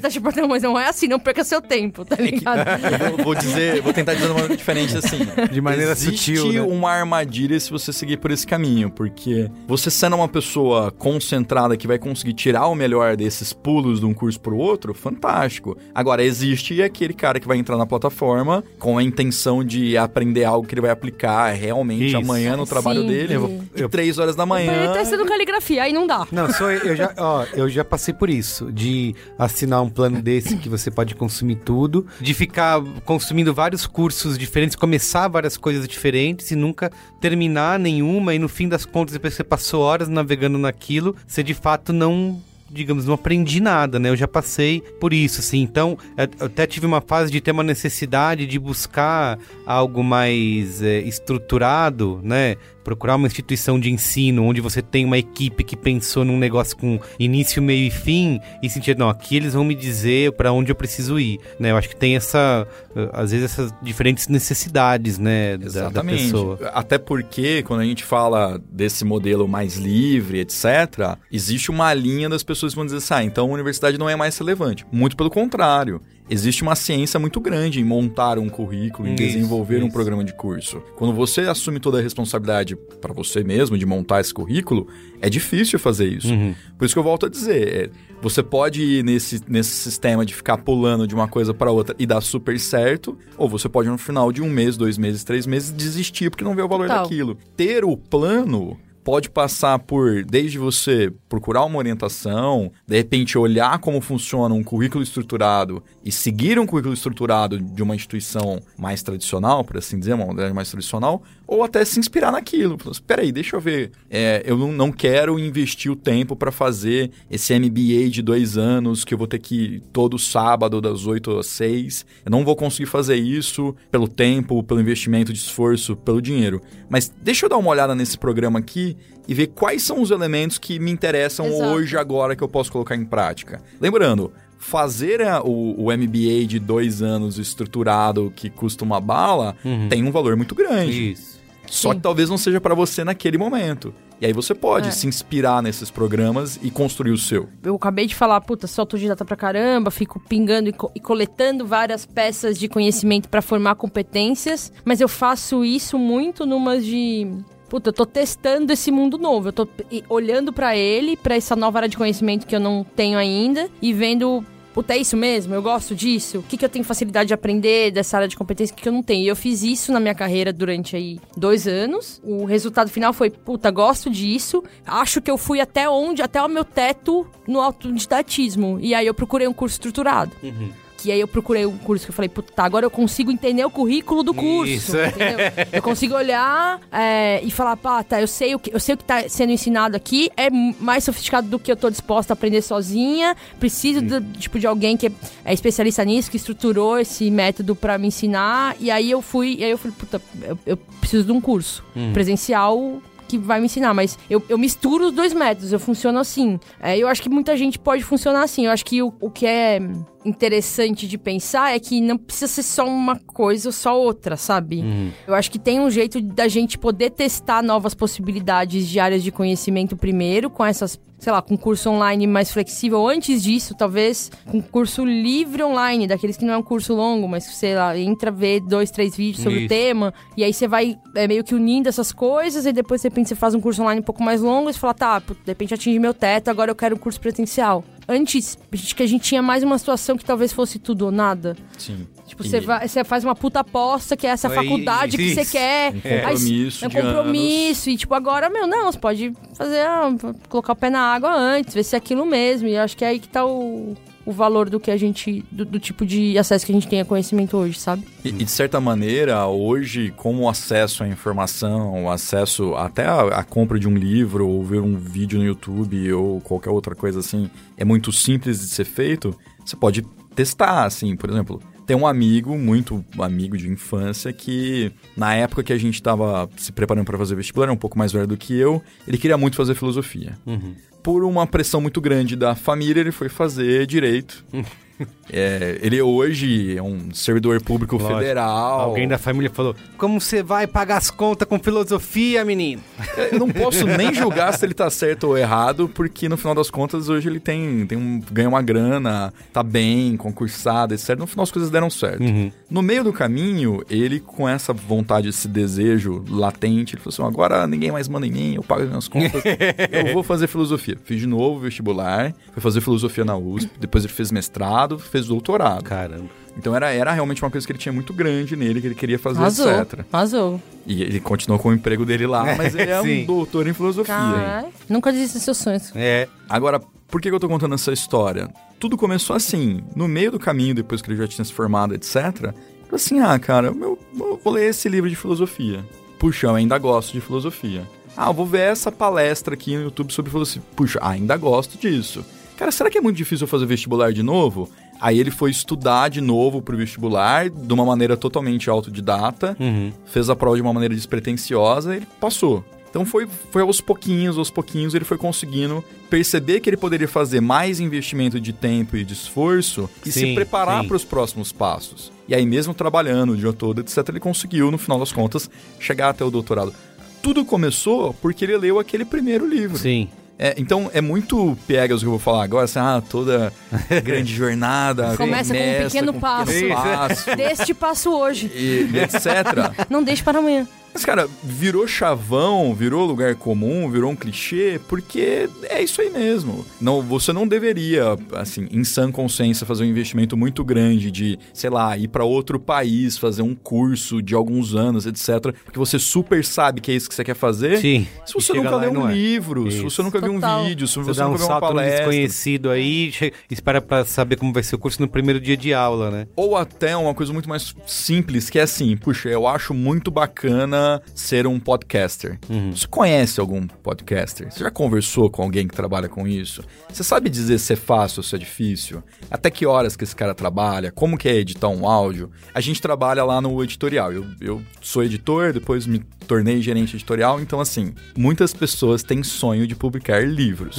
tá, tipo, não, mas não é assim, não perca seu tempo, tá ligado? É vou, vou dizer, vou tentar dizer de uma maneira diferente assim. De maneira Existe sutil. Né? Uma armadilha se você seguir por esse caminho, porque você sendo uma pessoa concentrada que vai conseguir tirar o melhor desses pulos de um curso pro outro, fantástico. Agora, existe aquele cara que vai entrar na plataforma com a intenção de aprender algo que ele vai aplicar realmente Isso. amanhã no trabalho Sim. dele. Eu, eu, três horas da manhã. Ele tá estudando caligrafia, aí não dá. Não, só eu já, ó, eu já passei por isso, de assinar um plano desse que você pode consumir tudo, de ficar consumindo vários cursos diferentes, começar várias coisas diferentes e nunca terminar nenhuma e no fim das contas depois que você passou horas navegando naquilo, você de fato não digamos, não aprendi nada, né? Eu já passei por isso, assim. Então, eu até tive uma fase de ter uma necessidade de buscar algo mais é, estruturado, né? Procurar uma instituição de ensino onde você tem uma equipe que pensou num negócio com início, meio e fim e sentir, não, aqui eles vão me dizer para onde eu preciso ir, né? Eu acho que tem essa, eh, às vezes essas diferentes necessidades, né, da, da, pessoa. Até porque quando a gente fala desse modelo mais livre, etc, existe uma linha das pessoas que vão dizer assim, ah, então a universidade não é mais relevante. Muito pelo contrário existe uma ciência muito grande em montar um currículo, em isso, desenvolver isso. um programa de curso. Quando você assume toda a responsabilidade para você mesmo de montar esse currículo, é difícil fazer isso. Uhum. Por isso que eu volto a dizer, é, você pode ir nesse, nesse sistema de ficar pulando de uma coisa para outra e dar super certo, ou você pode no final de um mês, dois meses, três meses desistir porque não vê o valor Total. daquilo. Ter o plano pode passar por desde você procurar uma orientação, de repente olhar como funciona um currículo estruturado e seguir um currículo estruturado de uma instituição mais tradicional, por assim dizer, uma modalidade mais tradicional, ou até se inspirar naquilo. Espera aí, deixa eu ver. É, eu não, não quero investir o tempo para fazer esse MBA de dois anos que eu vou ter que ir todo sábado das 8 às 6. Eu não vou conseguir fazer isso pelo tempo, pelo investimento de esforço, pelo dinheiro. Mas deixa eu dar uma olhada nesse programa aqui e ver quais são os elementos que me interessam Exato. hoje, agora, que eu posso colocar em prática. Lembrando, fazer o, o, MBA de dois anos estruturado que custa uma bala uhum. tem um valor muito grande. Isso. Só Sim. que talvez não seja para você naquele momento. E aí você pode É. se inspirar nesses programas e construir o seu. eu acabei de falar, puta, sou autodidata pra caramba, fico pingando e, co- e coletando várias peças de conhecimento pra formar competências, mas eu faço isso muito numas de. Puta, eu tô testando esse mundo novo. Eu tô olhando pra ele, pra essa nova área de conhecimento que eu não tenho ainda, e vendo. Puta, é isso mesmo? Eu gosto disso? O que, que eu tenho facilidade de aprender dessa área de competência? O que, que eu não tenho? E eu fiz isso na minha carreira durante aí dois anos. O resultado final foi, puta, gosto disso. Acho que eu fui até onde, até o meu teto no autodidatismo. E aí eu procurei um curso estruturado. Que aí eu procurei um curso que eu falei, puta, agora eu consigo entender o currículo do curso. Isso, é. entendeu? Eu consigo olhar é, e falar, pá, tá, eu sei, o que, eu sei o que tá sendo ensinado aqui, é mais sofisticado do que eu tô disposta a aprender sozinha. Preciso de, tipo, de alguém que é, especialista nisso, que estruturou esse método pra me ensinar. E aí eu fui, e aí eu falei, puta, eu, eu preciso de um curso presencial que vai me ensinar, mas eu, eu misturo os dois métodos, eu funciono assim. É, eu acho que muita gente pode funcionar assim. Eu acho que o, o que é interessante de pensar é que não precisa ser só uma coisa ou só outra, sabe? Eu acho que tem um jeito da gente poder testar novas possibilidades de áreas de conhecimento primeiro, com essas, sei lá, com curso online mais flexível. Antes disso, talvez com curso livre online, daqueles que não é um curso longo, mas sei lá, entra ver dois, três vídeos sobre Isso. o tema, e aí você vai é, meio que unindo essas coisas, e depois de repente você faz um curso online um pouco mais longo, e você fala, tá, de repente atingi meu teto, agora eu quero um curso presencial. Antes, acho que a gente tinha mais uma situação que talvez fosse tudo ou nada. Sim. Tipo, você, vai, você faz uma puta aposta, que é essa faculdade que você isso. quer. Um Aí, compromisso é um de anos. compromisso. E, tipo, agora, meu, não, você pode fazer, ah, colocar o pé na água antes, ver se é aquilo mesmo. E eu acho que é aí que tá o, o valor do que a gente, do, do tipo de acesso que a gente tem a conhecimento hoje, sabe? E, e, de certa maneira, hoje, como o acesso à informação, o acesso até a, a compra de um livro, ou ver um vídeo no YouTube, ou qualquer outra coisa assim, é muito simples de ser feito, você pode testar, assim, por exemplo. Tem um amigo, muito amigo de infância, que na época que a gente estava se preparando para fazer vestibular, era um pouco mais velho do que eu, ele queria muito fazer filosofia. Por uma pressão muito grande da família, ele foi fazer direito. [laughs] [laughs] É, ele hoje é um servidor público Lógico. federal. Alguém da família falou: Como você vai pagar as contas com filosofia, menino? Eu não posso nem julgar se ele tá certo ou errado, porque no final das contas hoje ele tem, tem um, ganha uma grana, tá bem, concursado, etc. No final as coisas deram certo. No meio do caminho, ele com essa vontade, esse desejo latente, ele falou assim: agora ninguém mais manda em mim, eu pago as minhas contas, eu vou fazer filosofia. Fiz de novo o vestibular, foi fazer filosofia na USP, depois ele fez mestrado, fez doutorado. Caramba. Então era, era realmente uma coisa que ele tinha muito grande nele, que ele queria fazer, Arrasou. etc. Arrasou. E ele continuou com o emprego dele lá, mas ele é um doutor em filosofia. Caralho. Nunca desista dos seus sonhos. É. Agora, por que eu tô contando essa história? Tudo começou assim, no meio do caminho, depois que ele já tinha se formado, etc. Assim, ah, cara, eu, eu vou ler esse livro de filosofia. Puxa, eu ainda gosto de filosofia. Ah, eu vou ver essa palestra aqui no YouTube sobre filosofia. Puxa, ainda gosto disso. Cara, será que é muito difícil eu fazer vestibular de novo? Aí ele foi estudar de novo pro vestibular, de uma maneira totalmente autodidata, fez a prova de uma maneira despretensiosa e ele passou. Então foi, foi aos pouquinhos, aos pouquinhos ele foi conseguindo perceber que ele poderia fazer mais investimento de tempo e de esforço e Sim, se preparar para os próximos passos. E aí mesmo trabalhando o dia todo, etc, ele conseguiu no final das contas chegar até o doutorado. Tudo começou porque ele leu aquele primeiro livro. Sim. É, então é muito piegas o que eu vou falar agora, assim, ah, toda [laughs] grande jornada. Começa com um pequeno passo. pequeno passo Deste passo hoje. e, e etc. Não deixe para amanhã. Mas, cara, virou chavão, virou lugar comum, virou um clichê, porque é isso aí mesmo. Não, você não deveria, assim, em sã consciência, fazer um investimento muito grande de, sei lá, ir para outro país, fazer um curso de alguns anos, etc. Porque você super sabe que é isso que você quer fazer. Sim. Se você nunca leu não um é. livro, se Isso. você nunca viu um vídeo, se Você você dá um nunca viu uma palestra. desconhecido aí, espera pra saber como vai ser o curso no primeiro dia de aula, né? Ou até uma coisa muito mais simples, que é assim, puxa, eu acho muito bacana ser um podcaster. Você conhece algum podcaster? Você já conversou com alguém que trabalha com isso? Você sabe dizer se é fácil ou se é difícil? Até que horas que esse cara trabalha? Como que é editar um áudio? A gente trabalha lá no editorial. Eu, eu sou editor, depois me tornei gerente editorial, então assim, muitas pessoas têm sonho de publicar livros.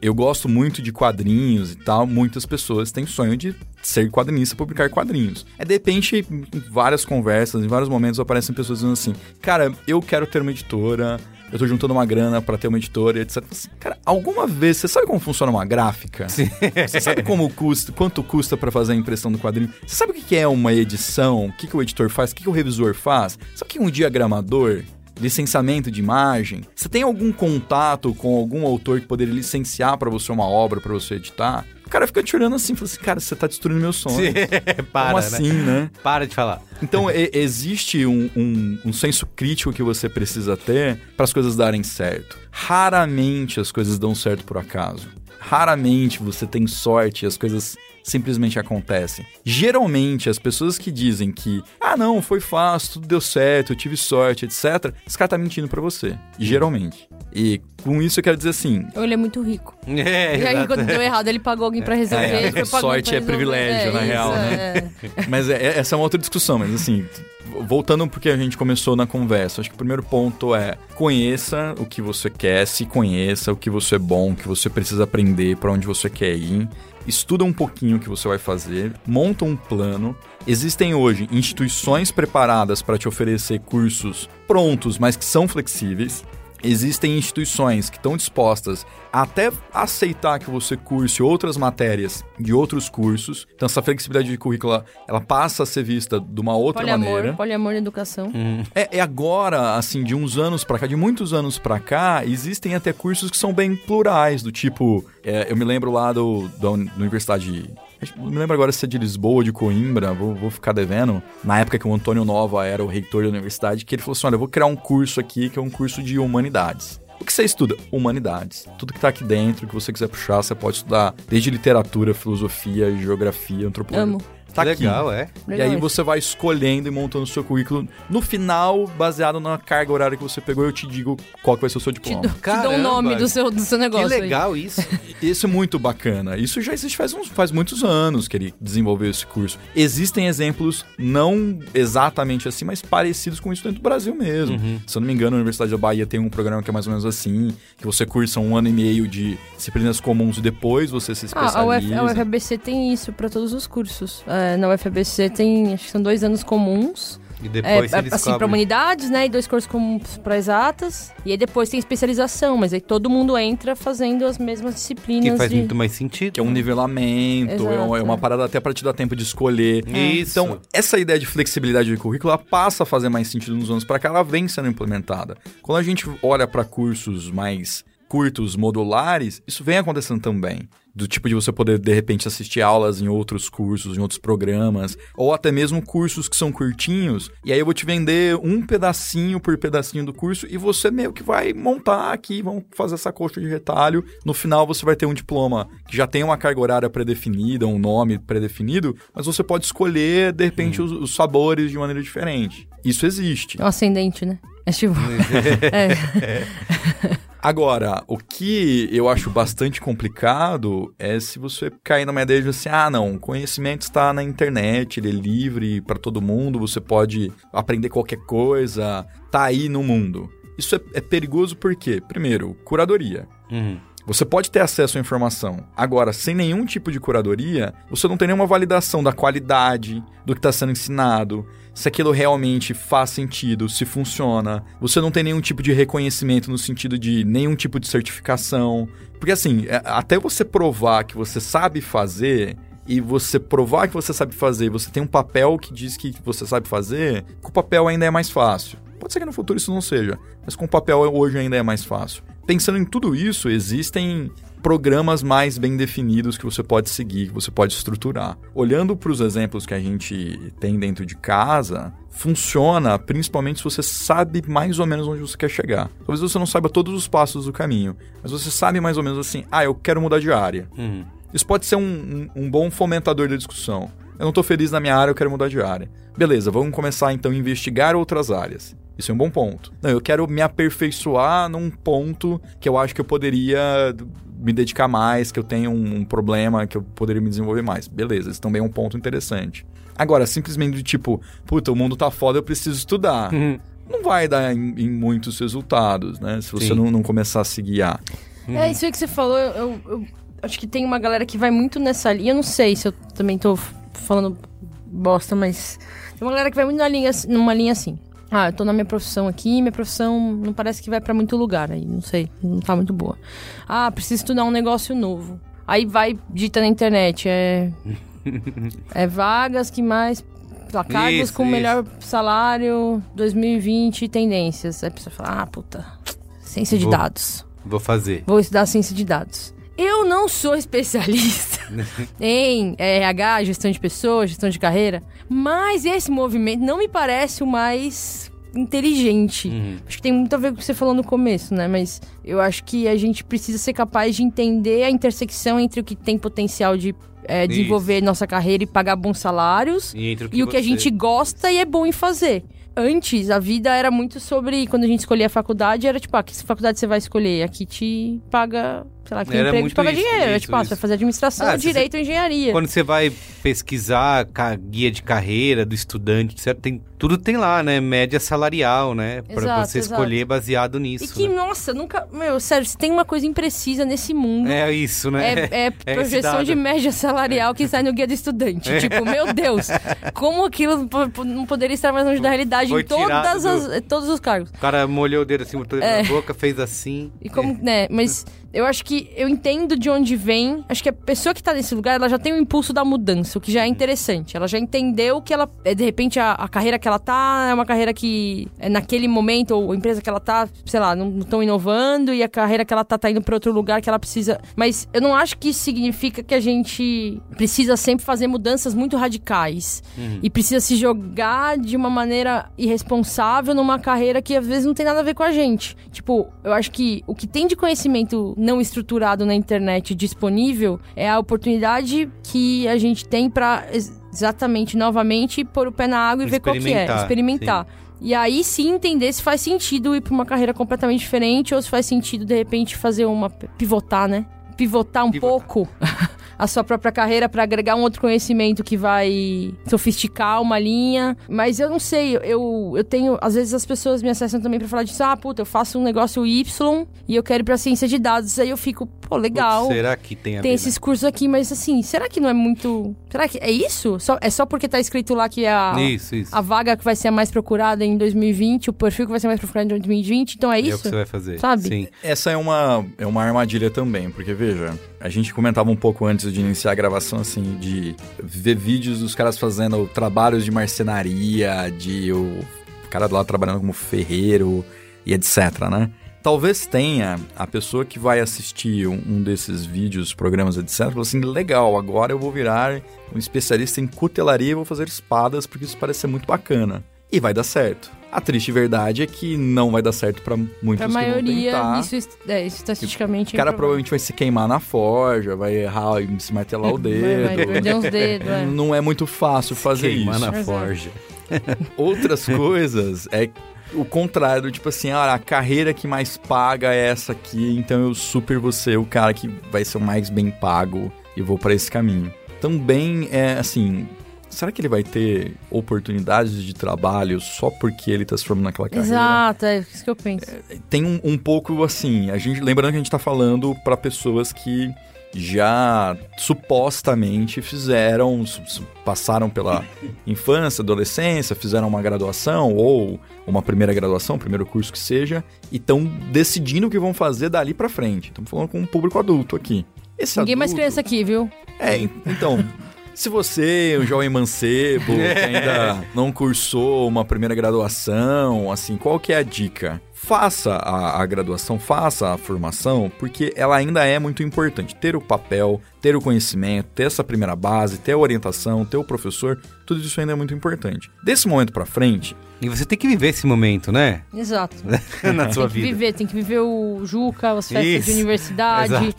eu gosto muito de quadrinhos e tal. Muitas pessoas têm sonho de ser quadrinista, publicar quadrinhos. É de repente, em várias conversas, em vários momentos aparecem pessoas dizendo assim: "Cara, eu quero ter uma editora, eu tô juntando uma grana para ter uma editora, etc. Cara, alguma vez você sabe como funciona uma gráfica? Sim. Você sabe como custa, quanto custa para fazer a impressão do quadrinho? Você sabe o que é uma edição? O que, que o editor faz? O que, que o revisor faz? Sabe o que é um diagramador? Licenciamento de imagem? Você tem algum contato com algum autor que poderia licenciar para você uma obra para você editar? O cara fica te olhando assim, fala assim, cara, você tá destruindo meu sonho. [laughs] Para, Como assim, né? né? Para de falar. Então, e, existe um, um, um, senso crítico que você precisa ter para as coisas darem certo. Raramente as coisas dão certo por acaso. Raramente você tem sorte e as coisas simplesmente acontecem. Geralmente, as pessoas que dizem que, ah, não, foi fácil, tudo deu certo, eu tive sorte, etc., esse cara tá mentindo para você. Geralmente. E com isso eu quero dizer assim. Ou ele é muito rico. [laughs] É, e aí, quando deu errado, ele pagou alguém pra resolver. É, sorte é privilégio, é, na real, né? É. [laughs] Mas é, essa é uma outra discussão, mas assim, voltando porque a gente começou na conversa, acho que o primeiro ponto é conheça o que você quer, se conheça, o que você é bom, o que você precisa aprender, para onde você quer ir estuda um pouquinho o que você vai fazer, monta um plano. Existem hoje instituições preparadas para te oferecer cursos prontos, mas que são flexíveis existem instituições que estão dispostas a até aceitar que você curse outras matérias de outros cursos. Então, essa flexibilidade de currícula, ela passa a ser vista de uma outra poliamor, maneira. Poliamor na educação. Hum. É, é, agora, assim, de uns anos para cá, de muitos anos para cá, existem até cursos que são bem plurais, do tipo... É, eu me lembro lá do, da Universidade não me lembro agora se é de Lisboa ou de Coimbra, vou, vou ficar devendo. Na época que o Antônio Nova era o reitor da universidade, que ele falou assim: olha, eu vou criar um curso aqui que é um curso de humanidades. O que você estuda? Humanidades. Tudo que está aqui dentro, que você quiser puxar, você pode estudar desde literatura, filosofia, geografia, antropologia. Amo tá Legal, aqui. é. Legal, e aí você vai escolhendo e montando o seu currículo. No final, baseado na carga horária que você pegou, eu te digo qual que vai ser o seu diploma. Te, te dou o nome do seu, do seu negócio. Que legal aí. isso. [laughs] Isso é muito bacana. Isso já existe faz, uns, faz muitos anos que ele desenvolveu esse curso. Existem exemplos não exatamente assim, mas parecidos com isso dentro do Brasil mesmo. Uhum. Se eu não me engano, a Universidade da Bahia tem um programa que é mais ou menos assim, que você cursa um ano e meio de disciplinas comuns e depois você se especializa. Ah, a, Uf, a UFABC tem isso para todos os cursos. É, na UFABC tem, acho que são dois anos comuns. E depois é, eles assim, para humanidades, né? E dois cursos comuns para exatas. E aí depois tem especialização, mas aí todo mundo entra fazendo as mesmas disciplinas. Que faz de... muito mais sentido. Que é um nivelamento, é uma, é uma, parada até para te dar tempo de escolher. É. Isso. Então, essa ideia de flexibilidade de currículo, ela passa a fazer mais sentido nos anos para cá, ela vem sendo implementada. Quando a gente olha para cursos mais curtos, modulares, isso vem acontecendo também do tipo de você poder de repente assistir aulas em outros cursos, em outros programas, ou até mesmo cursos que são curtinhos, e aí eu vou te vender um pedacinho por pedacinho do curso e você meio que vai montar aqui, vamos fazer essa coxa de retalho. No final você vai ter um diploma que já tem uma carga horária pré-definida, um nome pré-definido, mas você pode escolher de repente hum. os, os sabores de maneira diferente. Isso existe. É um ascendente, né? É tipo. [laughs] é. [laughs] [laughs] Agora, o que eu acho bastante complicado é se você cair numa ideia de assim, ah, não, conhecimento está na internet, ele é livre para todo mundo, você pode aprender qualquer coisa, tá aí no mundo. Isso é, é perigoso porque, primeiro, curadoria. Uhum. Você pode ter acesso à informação. Agora, sem nenhum tipo de curadoria, você não tem nenhuma validação da qualidade do que está sendo ensinado, se aquilo realmente faz sentido, se funciona. Você não tem nenhum tipo de reconhecimento no sentido de nenhum tipo de certificação. Porque assim, é, até você provar que você sabe fazer, e você provar que você sabe fazer, você tem um papel que diz que você sabe fazer, com o papel ainda é mais fácil. Pode ser que no futuro isso não seja, mas com o papel hoje ainda é mais fácil pensando em tudo isso, existem programas mais bem definidos que você pode seguir, que você pode estruturar. Olhando para os exemplos que a gente tem dentro de casa, funciona principalmente se você sabe mais ou menos onde você quer chegar. Talvez você não saiba todos os passos do caminho, mas você sabe mais ou menos assim, ah, eu quero mudar de área. Uhum. Isso pode ser um, um, um bom fomentador da discussão. Eu não estou feliz na minha área, eu quero mudar de área. Beleza, vamos começar então a investigar outras áreas. Isso é um bom ponto. Não, eu quero me aperfeiçoar num ponto que eu acho que eu poderia me dedicar mais, que eu tenho um, problema que eu poderia me desenvolver mais. Beleza, isso também é um ponto interessante. Agora, simplesmente do tipo, puta, o mundo tá foda, eu preciso estudar. Uhum. Não vai dar em, em, muitos resultados, né? Se você não, não, começar a se guiar. É, isso aí que você falou, eu, eu- eu acho que tem uma galera que vai muito nessa linha. Eu não sei se eu também tô falando bosta, mas tem uma galera que vai muito na linha, numa linha assim. Ah, eu tô na minha profissão aqui, minha profissão não parece que vai pra muito lugar aí, não sei, não tá muito boa. Ah, preciso estudar um negócio novo. Aí vai, digita na internet, é. [laughs] é vagas que mais. lá, cargos Isso, com isso. melhor salário 2020 tendências. Aí a pessoa fala, ah, puta, ciência de Vou- dados. Vou fazer. Vou estudar ciência de dados. Eu não sou especialista [laughs] em RH, gestão de pessoas, gestão de carreira, mas esse movimento não me parece o mais inteligente. Uhum. Acho que tem muito a ver com o que você falou no começo, né? Mas eu acho que a gente precisa ser capaz de entender a intersecção entre o que tem potencial de é, desenvolver nossa carreira e pagar bons salários E, entre e o que a gente gosta e é bom em fazer. Antes, a vida era muito sobre. Quando a gente escolhia a faculdade, era tipo, ah, que faculdade você vai escolher? Aqui te paga, sei lá, que Era emprego muito te paga isso, dinheiro. Era isso, tipo, ah, isso. você vai fazer administração, Ah, direito ou engenharia. Quando você vai pesquisar guia de carreira do estudante, certo? Tem, tudo tem lá, né? Média salarial, né? Pra Exato, você exato. escolher baseado nisso. E que, né? nossa, nunca. Meu, sério, se tem uma coisa imprecisa nesse mundo. É isso, né? É, [laughs] é esse projeção de média salarial que sai no guia do estudante. É. [laughs] Tipo, meu Deus, como aquilo não poderia estar mais longe da realidade Foi em todas tirado do- as, todos os cargos. O cara molhou o dedo assim, botou É. na boca, fez assim. E como, né, mas [laughs] eu acho que eu entendo de onde vem. Acho que a pessoa que tá nesse lugar, ela já tem o impulso da mudança, o que já é interessante. Ela já entendeu que ela, é, de repente, a, a carreira que ela tá é uma carreira que, é, naquele momento, ou a empresa que ela tá, sei lá, não estão inovando e a carreira que ela tá tá indo pra outro lugar que ela precisa. Mas eu não acho que isso significa que a gente precisa sempre fazer mudanças muito radicais e precisa se jogar de uma maneira irresponsável numa carreira que às vezes não tem nada a ver com a gente. Tipo, eu acho que o que tem de conhecimento não estruturado na internet disponível é a oportunidade que a gente tem ex- exatamente novamente pôr o pé na água e ver qual que é, Experimentar, experimentar. E aí sim entender se faz sentido ir pra uma carreira completamente diferente ou se faz sentido de repente fazer uma pivotar, né? Pivotar um Pivotar. pouco [laughs] a sua própria carreira para agregar um outro conhecimento que vai sofisticar uma linha. Mas eu não sei, eu, eu tenho. Às vezes as pessoas me acessam também para falar disso. Ah, puta, eu faço um negócio Y e eu quero ir pra ciência de dados. Aí eu fico, pô, legal. Será que tem a Tem ver, esses cursos aqui, mas assim, será que não é muito. Será que é isso? Só, é só porque tá escrito lá que é a, né? Isso, isso. a vaga que vai ser a mais procurada em 2020, o perfil que vai ser mais procurado em 2020, então é E é o isso? que você vai fazer. Sabe? Sim. Essa é uma, é uma armadilha também, porque veja, a gente comentava um pouco antes de iniciar a gravação, assim, de ver vídeos dos caras fazendo trabalhos de marcenaria, de o cara lá trabalhando como ferreiro e etc, né? Talvez tenha a pessoa que vai assistir um, um desses vídeos, programas, etc, falou assim, legal, agora eu vou virar um especialista em cutelaria e vou fazer espadas, porque isso parece ser muito bacana. E vai dar certo. A triste verdade é que não vai dar certo pra muitos Pra que vão maioria, tentar. isso, é, isso estatisticamente... O cara é provavelmente vai se queimar na forja, vai errar e se martelar o dedo. [laughs] Vai, vai perder uns dedos, é. Não é muito fácil fazer Queimar isso. na Exato. forja. Outras coisas é o contrário, tipo assim, ah, a carreira que mais paga é essa aqui, então eu super vou ser o cara que vai ser o mais bem pago e vou pra esse caminho. Também é assim, será que ele vai ter oportunidades de trabalho só porque ele tá se formando naquela carreira? Exato, é isso que eu penso. tem um, um pouco assim, a gente lembrando que a gente tá falando para pessoas que já supostamente fizeram, passaram pela [laughs] infância, adolescência, fizeram uma graduação ou uma primeira graduação, primeiro curso que seja, e estão decidindo o que vão fazer dali para frente. Estamos falando com um público adulto aqui. Esse Ninguém mais adulto- criança aqui, viu? é, en- então, [laughs] se você, um jovem mancebo, que ainda [laughs] não cursou uma primeira graduação, assim, qual que é a dica? Faça a, a graduação, faça a formação, porque ela ainda é muito importante. Ter o papel, ter o conhecimento, ter essa primeira base, ter a orientação, ter o professor, tudo isso ainda é muito importante. Desse momento pra frente, E você tem que viver esse momento, né? Exato. [laughs] Na sua tem que vida. viver, tem que viver o Juca, as festas Isso. de universidade,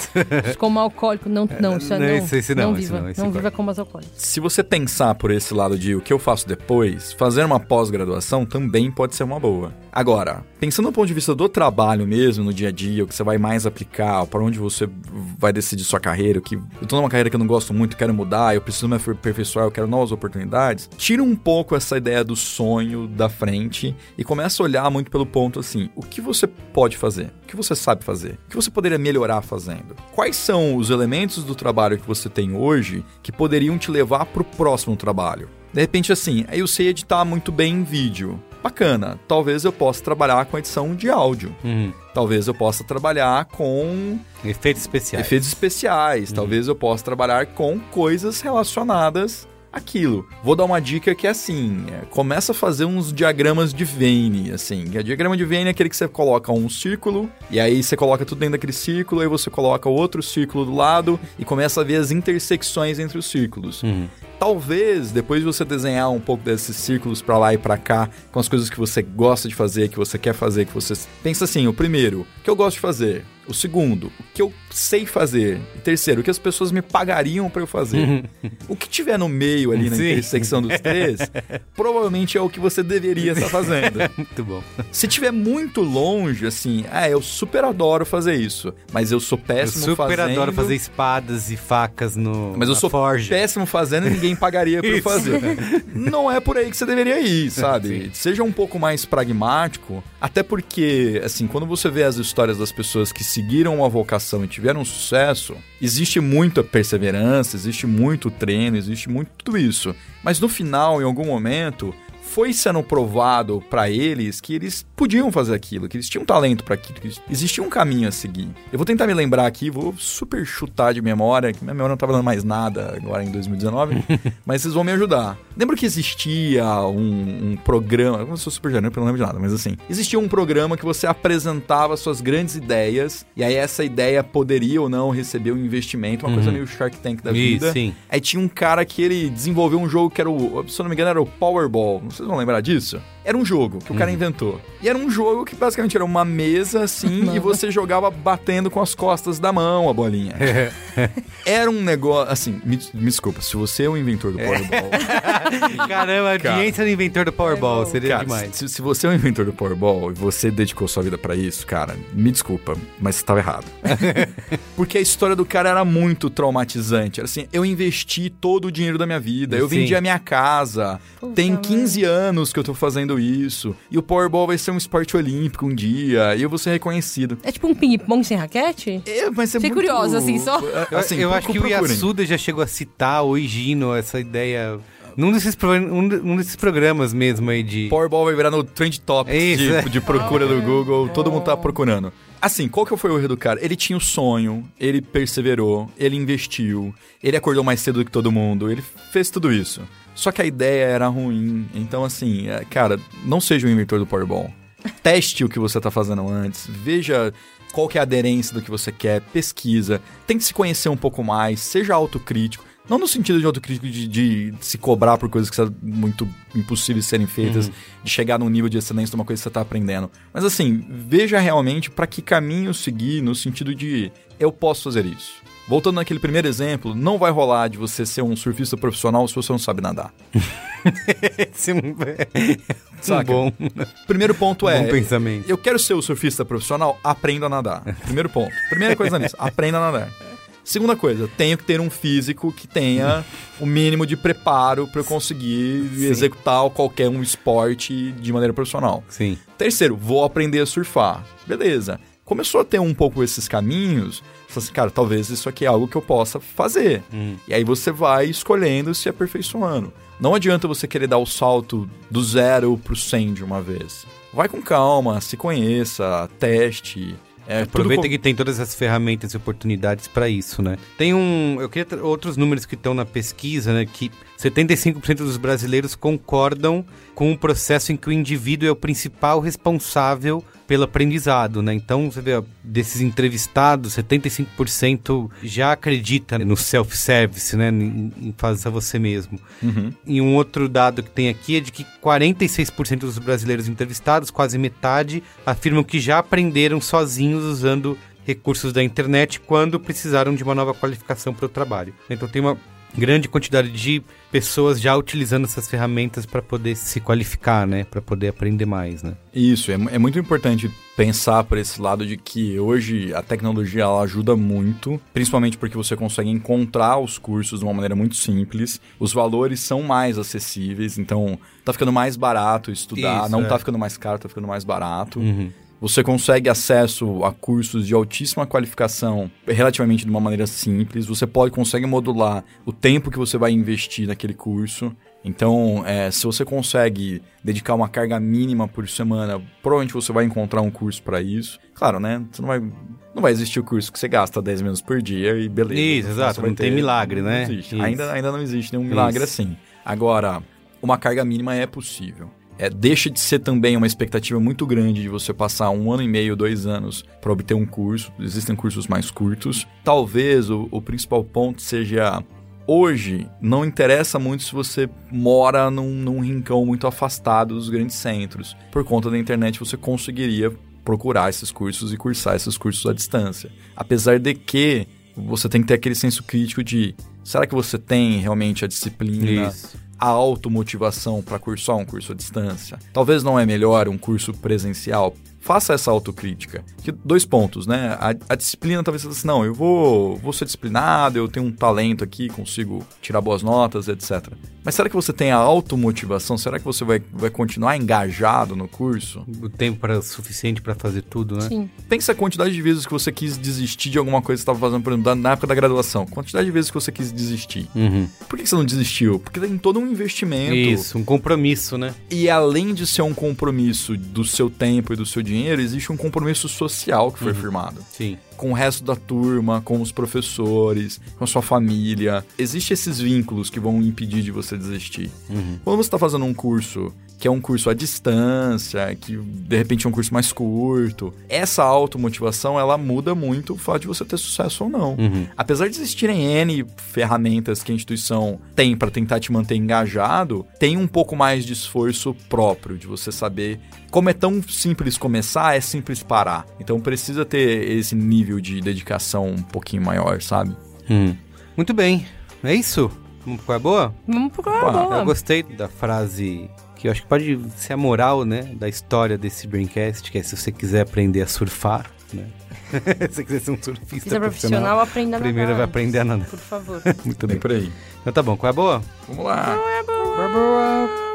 como alcoólico. Não, não, isso é Não, não. esse- esse não, esse viva. não, não viva como se você pensar por esse lado de o que eu faço depois, fazer uma pós-graduação também pode ser uma boa. Agora, pensando do ponto de vista do trabalho mesmo, no dia a dia, o que você vai mais aplicar, para onde você vai decidir sua carreira, o que eu tô numa carreira que eu não gosto muito, quero mudar, eu preciso me aperfeiçoar, eu quero novas oportunidades, tira um pouco essa ideia do sonho da frente e começa a olhar muito pelo ponto assim, o que você pode fazer? O que você sabe fazer? O que você poderia melhorar fazendo? Quais são os elementos do trabalho que você tem hoje que poderiam te levar para o próximo trabalho? De repente, assim, eu sei editar muito bem em vídeo. Bacana, talvez eu possa trabalhar com edição de áudio. Uhum. Talvez eu possa trabalhar com Efeitos especiais. efeitos especiais. Talvez eu possa trabalhar com coisas relacionadas àquilo. Vou dar uma dica que é assim: é, começa a fazer uns diagramas de Venn, assim. O diagrama de Venn é aquele que você coloca um círculo, e aí você coloca tudo dentro daquele círculo, aí você coloca outro círculo do lado e começa a ver as intersecções entre os círculos. Uhum. Talvez, depois de você desenhar um pouco desses círculos pra lá e pra cá, com as coisas que você gosta de fazer, que você quer fazer, que você pensa assim, o primeiro, o que eu gosto de fazer? O segundo, o que eu sei fazer? E terceiro, o que as pessoas me pagariam pra eu fazer? [laughs] o que tiver no meio ali na Sim. intersecção dos três, [laughs] provavelmente é o que você deveria estar fazendo. [laughs] Muito bom. Se tiver muito longe, assim, ah, eu super adoro fazer isso, mas eu sou Eu péssimo super fazendo. adoro fazer espadas e facas no Mas eu sou forja. péssimo fazendo e ninguém pagaria pra eu fazer. Não é por aí que você deveria ir, sabe? Seja um pouco mais pragmático, até porque, assim, quando você vê as histórias das pessoas que seguiram a vocação e tiveram sucesso, existe muita perseverança, existe muito treino, existe muito tudo isso. Mas no final, em algum momento, foi sendo provado pra eles que eles podiam fazer aquilo, que eles tinham talento pra aquilo, que existia um caminho a seguir. Eu vou tentar me lembrar aqui, vou super chutar de memória, que minha memória não tá falando mais nada agora em 2019, [laughs] mas vocês vão me ajudar. Lembra que existia um, um programa, eu sou super gerente, eu não lembro de nada, mas assim, existia um programa que você apresentava suas grandes ideias, e aí essa ideia poderia ou não receber um investimento, uma coisa meio Shark Tank da vida. sim. Aí tinha um cara que ele desenvolveu um jogo que era o, se eu não me engano, era o Powerball. Vocês vão lembrar disso? Era um jogo que o cara inventou. E era um jogo que basicamente era uma mesa assim e você jogava batendo com as costas da mão a bolinha. [laughs] era um negócio, assim, me, me desculpa, se você é o inventor do Powerball, [laughs] Caramba, a Cara. audiência do inventor do Powerball. Seria cara, demais. se, se você é o inventor do Powerball e você dedicou sua vida pra isso, cara, me desculpa, mas você tava errado. [laughs] Porque a história do cara era muito traumatizante. Era assim, eu investi todo o dinheiro da minha vida, eu Sim. vendi a minha casa, Puta tem merda. 15 anos que eu tô fazendo isso, e o Powerball vai ser um esporte olímpico um dia, e eu vou ser reconhecido. É tipo um ping-pong sem raquete? É, mas é Fiquei muito... curiosa, assim, só. Eu, Assim, eu acho que o procurem. Yasuda já chegou a citar, o Higino, essa ideia. Num desses, um, de- um desses programas mesmo aí de. Powerball vai virar no Trend Topics Isso, é. de, de procura do [laughs] Google, todo mundo tá procurando. Assim, qual que foi o erro do cara? Ele tinha o sonho, ele perseverou, ele investiu, ele acordou mais cedo do que todo mundo, ele fez tudo isso. Só que a ideia era ruim. Então, assim, é, cara, não seja o inventor do Powerball. [laughs] Teste o que você tá fazendo antes, veja qual que é a aderência do que você quer, pesquisa, tente se conhecer um pouco mais, seja autocrítico. Não no sentido de autocrítico de, de se cobrar por coisas que são muito impossíveis de serem feitas, de chegar num nível de excelência de uma coisa que você está aprendendo. Mas assim, veja realmente para que caminho seguir no sentido de eu posso fazer isso. Voltando naquele primeiro exemplo, não vai rolar de você ser um surfista profissional se você não sabe nadar. [laughs] Esse é um, [laughs] um bom, Primeiro ponto é, bom pensamento. Eu quero ser o surfista profissional, aprenda a nadar. Primeiro ponto. Primeira coisa nisso, aprenda a nadar. Segunda coisa, tenho que ter um físico que tenha o mínimo de preparo para eu conseguir executar qualquer um esporte de maneira profissional. Sim. Terceiro, vou aprender a surfar. Beleza. Começou a ter um pouco esses caminhos, fala assim, cara, talvez isso aqui é algo que eu possa fazer. E aí você vai escolhendo e se aperfeiçoando. Não adianta você querer dar o salto do zero pro 100 de uma vez. Vai com calma, se conheça, teste. É, tudo Aproveita que tem todas as ferramentas e oportunidades para isso, né? Tem um. Eu queria ter outros números que estão na pesquisa, né? Que 75% dos brasileiros concordam com o processo em que o indivíduo é o principal responsável pelo aprendizado, né? Então, você vê, desses entrevistados, 75% já acredita no self-service, né? Em, em fazer você mesmo. Uhum. E um outro dado que tem aqui é de que 46% dos brasileiros entrevistados, quase metade, afirmam que já aprenderam sozinhos usando recursos da internet quando precisaram de uma nova qualificação para o trabalho. Então tem uma grande quantidade de pessoas já utilizando essas ferramentas para poder se qualificar, né? Para poder aprender mais, né? Isso, é, é, muito importante pensar por esse lado de que hoje a tecnologia ela ajuda muito, principalmente porque você consegue encontrar os cursos de uma maneira muito simples, os valores são mais acessíveis, então tá ficando mais barato estudar, Isso, não é. tá ficando mais caro, tá ficando mais barato. Uhum. Você consegue acesso a cursos de altíssima qualificação relativamente de uma maneira simples. Você pode consegue modular o tempo que você vai investir naquele curso. Então, é, se você consegue dedicar uma carga mínima por semana, provavelmente você vai encontrar um curso para isso. Claro, né? Você não vai, não vai existir o curso que você gasta 10 minutos por dia e beleza. Isso, exato. Não ter, tem milagre, né? Não ainda, ainda não existe nenhum milagre isso. assim. Agora, uma carga mínima é possível é, deixa de ser também uma expectativa muito grande de você passar um ano e meio, dois anos para obter um curso. Existem cursos mais curtos. Talvez o, o principal ponto seja hoje não interessa muito se você mora num, num, rincão muito afastado dos grandes centros. Por conta da internet, você conseguiria procurar esses cursos e cursar esses cursos à distância. Apesar de que você tem que ter aquele senso crítico de será que você tem realmente a disciplina? Isso a automotivação para cursar um curso à distância? Talvez não é melhor um curso presencial faça essa autocrítica. Que, dois pontos, né? A, a disciplina talvez você assim, não, eu vou, vou ser disciplinado, eu tenho um talento aqui, consigo tirar boas notas, etc. Mas será que você tem a automotivação? Será que você vai, vai continuar engajado no curso? O tempo para suficiente para fazer tudo, né? Sim. Pensa a quantidade de vezes que você quis desistir de alguma coisa que você estava fazendo, por exemplo, na época da graduação. Quantidade de vezes que você quis desistir. Uhum. Por que você não desistiu? Porque tem todo um investimento. Isso, um compromisso, né? E além de ser um compromisso do seu tempo e do seu dinheiro, dinheiro, existe um compromisso social que foi uhum. firmado. Sim. Com o resto da turma, com os professores, com a sua família. Existem esses vínculos que vão impedir de você desistir. Uhum. Quando você está fazendo um curso que é um curso à distância, que de repente é um curso mais curto. Essa automotivação, ela muda muito o fato de você ter sucesso ou não. Uhum. Apesar de existirem N ferramentas que a instituição tem para tentar te manter engajado, tem um pouco mais de esforço próprio, de você saber como é tão simples começar, é simples parar. Então precisa ter esse nível de dedicação um pouquinho maior, sabe? Hum. Muito bem. É isso? Vamos pro boa? Vamos pro boa. Eu gostei da frase que eu acho que pode ser a moral, né, da história desse Braincast, que é se você quiser aprender a surfar, né? [laughs] se você quiser ser um surfista se profissional, aprenda a Primeiro vai aprender a nadar. Por favor. [laughs] Muito bem. por aí. Então tá bom, qual é a boa? Vamos lá. Qual é a boa? Qual é a boa?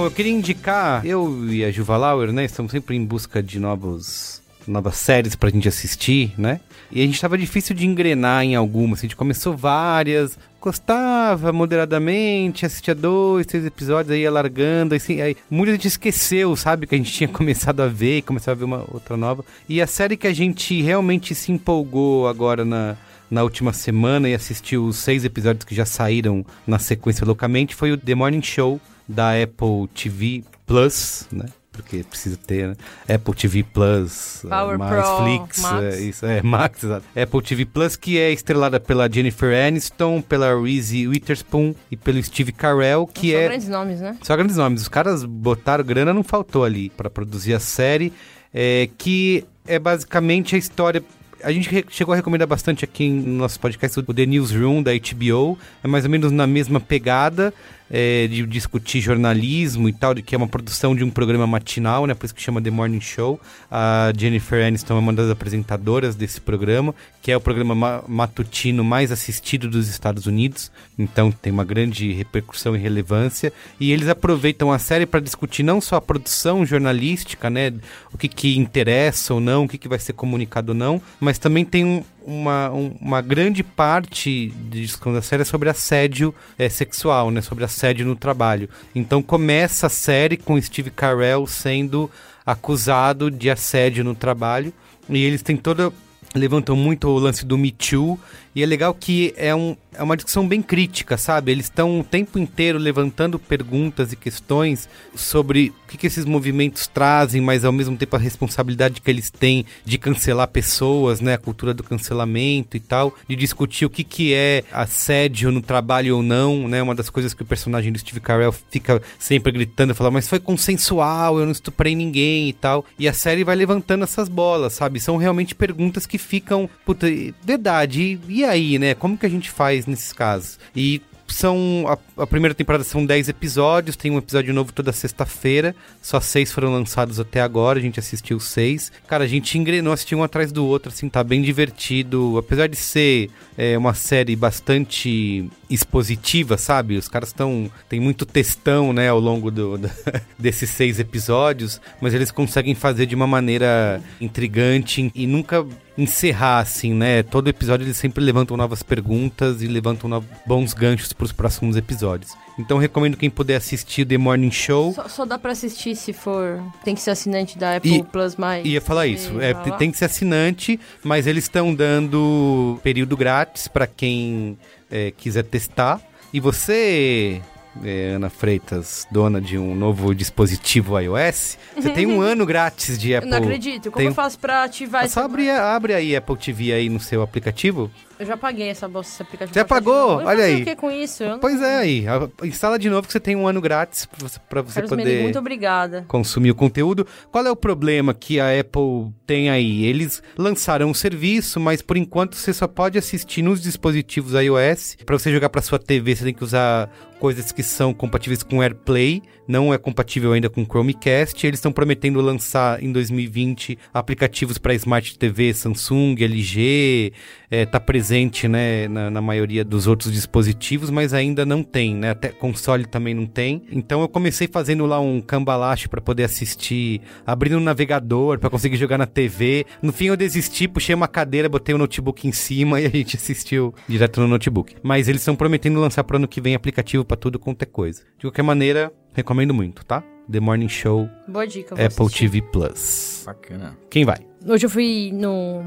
Bom, eu queria indicar, eu e a Juva Lauer, né? Estamos sempre em busca de novos, novas séries pra gente assistir, né? E a gente tava difícil de engrenar em algumas. A gente começou várias, gostava moderadamente, assistia dois, três episódios, aí ia largando, assim, aí muita gente esqueceu, sabe, que a gente [laughs] tinha começado a ver e começou a ver uma outra nova. E a série que a gente realmente se empolgou agora na, na última semana e assistiu os seis episódios que já saíram na sequência loucamente foi o The Morning Show, da Apple TV Plus, né? Porque precisa ter, né? Apple TV Plus, Power mais Pro, Flix, Max. É, isso, é, Max, exato. Apple TV Plus, que é estrelada pela Jennifer Aniston, pela Reese Witherspoon e pelo Steve Carell, que São é... grandes nomes, né? Só grandes nomes. Os caras botaram grana, não faltou ali para produzir a série, é, que é basicamente a história a gente chegou a recomendar bastante aqui no nosso podcast o The Newsroom da HBO. É mais ou menos na mesma pegada é, de discutir jornalismo e tal, de que é uma produção de um programa matinal, né? Por isso que chama The Morning Show. A Jennifer Aniston é uma das apresentadoras desse programa, que é o programa ma matutino mais assistido dos Estados Unidos. Então tem uma grande repercussão e relevância. E eles aproveitam a série para discutir não só a produção jornalística, né? O que, que interessa ou não, o que, que vai ser comunicado ou não, mas também tem um, uma, um, uma grande parte de discussão da série é sobre assédio é, sexual, né? Sobre assédio no trabalho. Então começa a série com Steve Carell sendo acusado de assédio no trabalho e eles têm toda levantam muito o lance do Me Too. E é legal que é, um, é uma discussão bem crítica, sabe? Eles estão o tempo inteiro levantando perguntas e questões sobre o que, que, esses movimentos trazem, mas ao mesmo tempo a responsabilidade que eles têm de cancelar pessoas, né? A cultura do cancelamento e tal, de discutir o que, que é assédio no trabalho ou não, né? Uma das coisas que o personagem do Steve Carell fica sempre gritando, fala, mas foi consensual, eu não estuprei ninguém e tal. E a série vai levantando essas bolas, sabe? São realmente perguntas que ficam, puta, verdade. E, e aí, né? Como que a gente faz nesses casos? E são. A, a, primeira temporada são 10 episódios, tem um episódio novo toda sexta-feira. Só seis foram lançados até agora, a gente assistiu seis. Cara, a gente engrenou, assistiu um atrás do outro, assim, tá bem divertido. Apesar de ser é, uma série bastante expositiva, sabe? Os caras estão. Tem muito textão, né, ao longo do, do [laughs] desses seis episódios, mas eles conseguem fazer de uma maneira intrigante e nunca encerrar, assim, né? Todo episódio eles sempre levantam novas perguntas e levantam no... bons ganchos para os próximos episódios. Então recomendo quem puder assistir The Morning Show. Só, só dá para assistir se for. Tem que ser assinante da Apple e, Plus mais. Ia falar isso. É, tem que ser assinante, mas eles estão dando período grátis para quem é, quiser testar. E você, é, Ana Freitas, dona de um novo dispositivo iOS, você tem um [laughs] ano grátis de Apple. Eu não acredito. Como tem... eu faço pra ativar esse... Só abre, abre aí Apple TV aí no seu aplicativo. Eu já paguei essa bolsa, esse aplicativo. Já pagou? Olha aí. o que com isso? Pois é, aí. Instala de novo que você tem um ano grátis pra você, pra você poder... Muito obrigada. Consumir o conteúdo. Qual é o problema que a Apple tem aí? Eles lançaram um serviço, mas por enquanto você só pode assistir nos dispositivos iOS. Para você jogar para sua TV, você tem que usar coisas que são compatíveis com AirPlay, não é compatível ainda com Chromecast. Eles estão prometendo lançar em 2020 aplicativos para Smart TV, Samsung, LG, é, tá presente né, na, na, maioria dos outros dispositivos, mas ainda não tem, né? Até console também não tem. Então eu comecei fazendo lá um cambalacho para poder assistir, abrindo um navegador para conseguir jogar na TV. No fim eu desisti, puxei uma cadeira, botei o notebook em cima [laughs] e a gente assistiu direto no notebook. Mas eles estão prometendo lançar pro ano que vem aplicativo para tudo quanto é coisa. De qualquer maneira, recomendo muito, tá? The Morning Show. Boa dica. Apple assistir. TV Plus. Bacana. Quem vai? Hoje eu fui no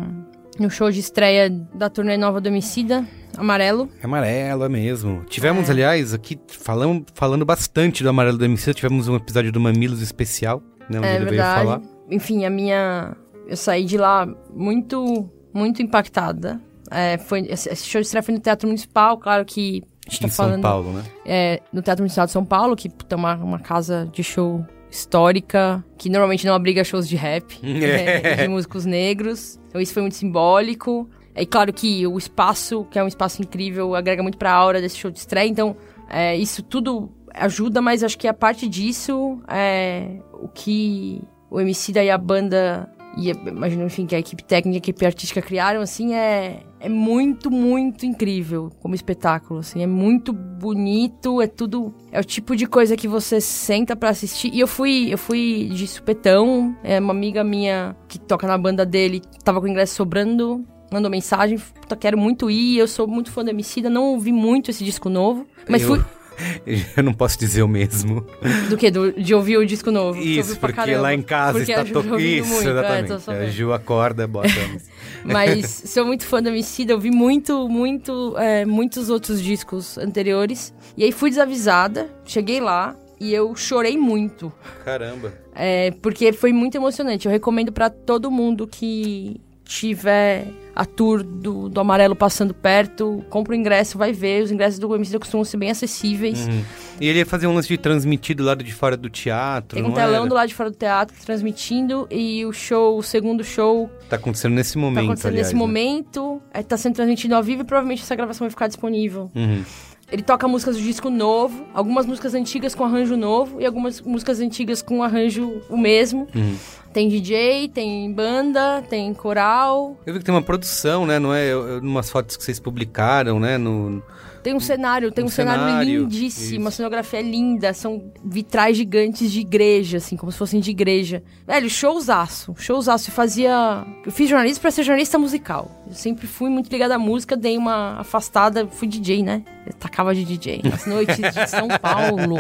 no show de estreia da turnê nova do Homicida, Amarelo. É amarelo, é mesmo. Tivemos, é. aliás, aqui falando, falando bastante do Amarelo do Homicida, tivemos um episódio do Mamilos especial, né, onde é, ele verdade. veio falar. Enfim, a minha... Eu saí de lá muito, muito impactada. É, foi, esse show de estreia foi no Teatro Municipal, claro que a gente tá em falando... São Paulo, né? É, no Teatro Municipal de São Paulo, que tem uma, uma casa de show histórica, que normalmente não abriga shows de rap, [laughs] né, de músicos negros. Então isso foi muito simbólico. É claro que o espaço, que é um espaço incrível, agrega muito pra aura desse show de estreia. Então, é, isso tudo ajuda, mas acho que a parte disso é o que o MC e a banda e imagino, enfim, que a equipe técnica, a equipe artística criaram, assim, é, é muito, muito incrível como espetáculo, assim, é muito bonito, é tudo, é o tipo de coisa que você senta para assistir, e eu fui, eu fui de supetão, é uma amiga minha que toca na banda dele, tava com o ingresso sobrando, mandou mensagem, quero muito ir, eu sou muito fã do Emicida, não ouvi muito esse disco novo, mas eu... fui... [laughs] Eu não posso dizer o mesmo. Do que? De ouvir o disco novo? Isso, porque caramba. lá em casa porque está tocando. Isso, muito. É, exatamente. É, a Ju acorda, bota. [laughs] Mas sou muito fã da Emicida, ouvi muito, muito, é, muitos outros discos anteriores. E aí fui desavisada, cheguei lá, e eu chorei muito. Caramba. É, porque foi muito emocionante. Eu recomendo para todo mundo que tiver a tour do, do Amarelo passando perto, compra o ingresso, vai ver. Os ingressos do Emicida costumam ser bem acessíveis. Uhum. E ele ia fazer um lance de transmitir do lado de fora do teatro, Tem um telão era? do lado de fora do teatro transmitindo e o show, o segundo show... Tá acontecendo nesse momento, Tá acontecendo aliás, nesse né? momento, é, tá sendo transmitido ao vivo e provavelmente essa gravação vai ficar disponível. Uhum. Ele toca músicas do disco novo, algumas músicas antigas com arranjo novo e algumas músicas antigas com arranjo o mesmo. Uhum. Tem DJ, tem banda, tem coral. Eu vi que tem uma produção, né? Não é? Umas fotos que vocês publicaram, né? No, Tem um cenário, tem um, Um cenário, cenário, lindíssimo, uma isso. cenografia linda, são vitrais gigantes de igreja, assim, como se fossem de igreja. Velho, showzaço, showzaço. Eu fazia... Eu fiz jornalismo pra ser jornalista musical. Eu sempre fui muito ligada à música, dei uma afastada, fui DJ, né? Eu tacava de DJ nas noites de [laughs] São Paulo.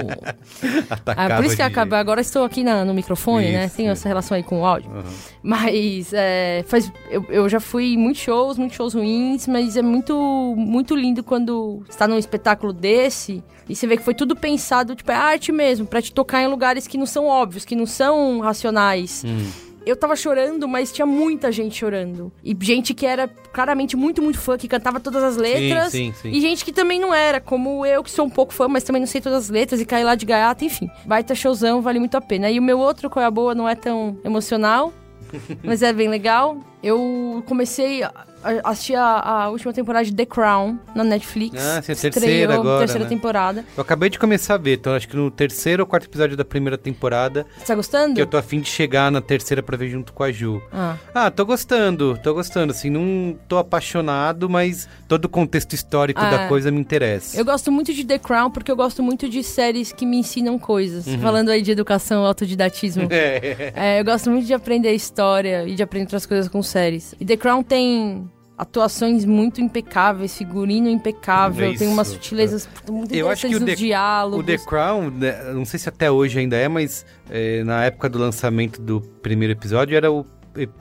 Ah, Atacava por isso que acaba. Agora estou aqui na- no microfone, né? Isso, Tem isso. essa relação aí com o áudio. Aham. Mas é, faz, eu, eu já fui em muitos shows, muitos shows ruins, mas é muito, muito lindo quando está num espetáculo desse e você vê que foi tudo pensado, tipo, é arte mesmo, pra te tocar em lugares que não são óbvios, que não são racionais. Hum. Eu tava chorando, mas tinha muita gente chorando. E gente que era claramente muito, muito fã, que cantava todas as letras. sim, sim. E gente que também não era, como eu, que sou um pouco fã, mas também não sei todas as letras e caí lá de gaiata, enfim. Baita showzão, vale muito a pena. E o meu outro, Qual é a Boa, não é tão emocional, [laughs] mas é bem legal. Eu comecei a assistir a, a última temporada de The Crown na Netflix. Ah, sim, a Estreou, terceira agora, terceira né? temporada. Eu acabei de começar a ver, então acho que no terceiro ou quarto episódio da primeira temporada, Você tá gostando? que eu tô afim de chegar na terceira pra ver junto com a Ju. Ah. Ah, tô gostando, tô gostando, assim, não tô apaixonado, mas todo o contexto histórico Ah. da coisa me interessa. Eu gosto muito de The Crown porque eu gosto muito de séries que me ensinam coisas. Falando aí de educação, autodidatismo. Uhum. [laughs] É. É, eu gosto muito de aprender história e de aprender outras coisas com séries. E The Crown tem atuações muito impecáveis, figurino impecável, É tem umas isso. sutilezas muito Eu acho que o The- diálogos. O The Crown, né, não sei se até hoje ainda é, mas é, na época do lançamento do primeiro episódio era o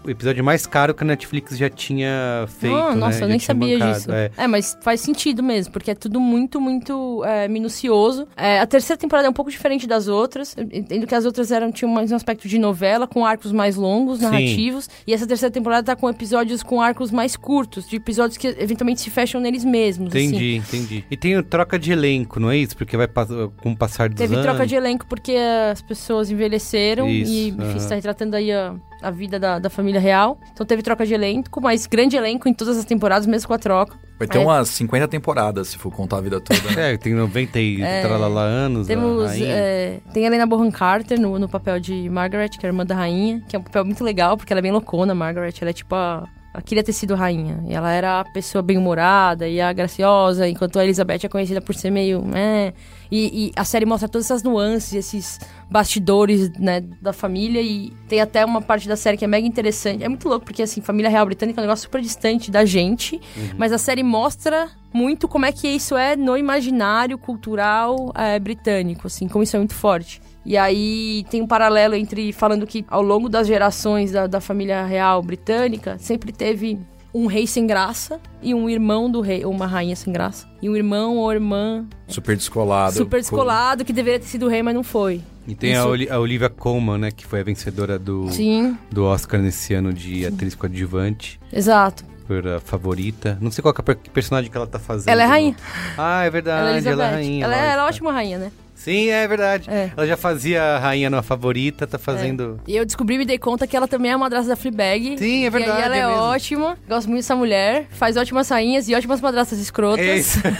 episódio mais caro que a Netflix já tinha feito. Ah, né? nossa, Já eu nem sabia bancado, disso. é. É. mas faz sentido mesmo, porque é tudo muito, muito é, minucioso. É, a terceira temporada é um pouco diferente das outras. Eu entendo que as outras eram, tinham mais um aspecto de novela, com arcos mais longos, Sim. narrativos. E essa terceira temporada tá com episódios com arcos mais curtos, de episódios que eventualmente se fecham neles mesmos. assim. Entendi, entendi. E tem troca de elenco, não é isso? Porque vai com o passar dos Teve anos. troca de elenco porque as pessoas envelheceram Isso, e, enfim, aham. está retratando aí a, a vida da, da família real. Então teve troca de elenco, mas grande elenco em todas as temporadas, mesmo com a troca. Vai ter É. umas 50 temporadas, se for contar a vida toda. né? [laughs] É, tem 90 e tralala anos. Temos. é, tem a Helena Bonham Carter no, no papel de Margaret, que é a irmã da rainha, que é um papel muito legal, porque ela é bem loucona, Margaret. Ela é tipo a. Ela queria ter sido rainha. E ela era a pessoa bem-humorada e a graciosa, enquanto a Elizabeth é conhecida por ser meio. É. E, e a série mostra todas essas nuances, esses bastidores, né, da família. E tem até uma parte da série que é mega interessante. É muito louco, porque, assim, família real britânica é um negócio super distante da gente. Mas a série mostra muito como é que isso é no imaginário cultural é, britânico, assim, como isso é muito forte. E aí tem um paralelo entre falando que ao longo das gerações da, da família real britânica sempre teve um rei sem graça e um irmão do rei, ou uma rainha sem graça, e um irmão ou irmã Super descolado. super descolado que deveria ter sido rei, mas não foi. E tem a, Isso- Oli- a Olivia Colman, né? Que foi a vencedora do, Sim, do Oscar nesse ano de atriz coadjuvante. exato. Por a favorita. Não sei qual que é a personagem que ela tá fazendo. Ela é rainha. Ah, é verdade. ela é ela é rainha. ela, é, ela é ótima rainha, né? Sim, é verdade. É. Ela já fazia a rainha na favorita, tá fazendo. E eu descobri e me dei conta que ela também é uma madrasta da Fleabag. Sim, é verdade, E aí ela é é, ótima. Gosto muito dessa mulher. Faz ótimas rainhas e ótimas madrastas É escrotas. isso. [laughs]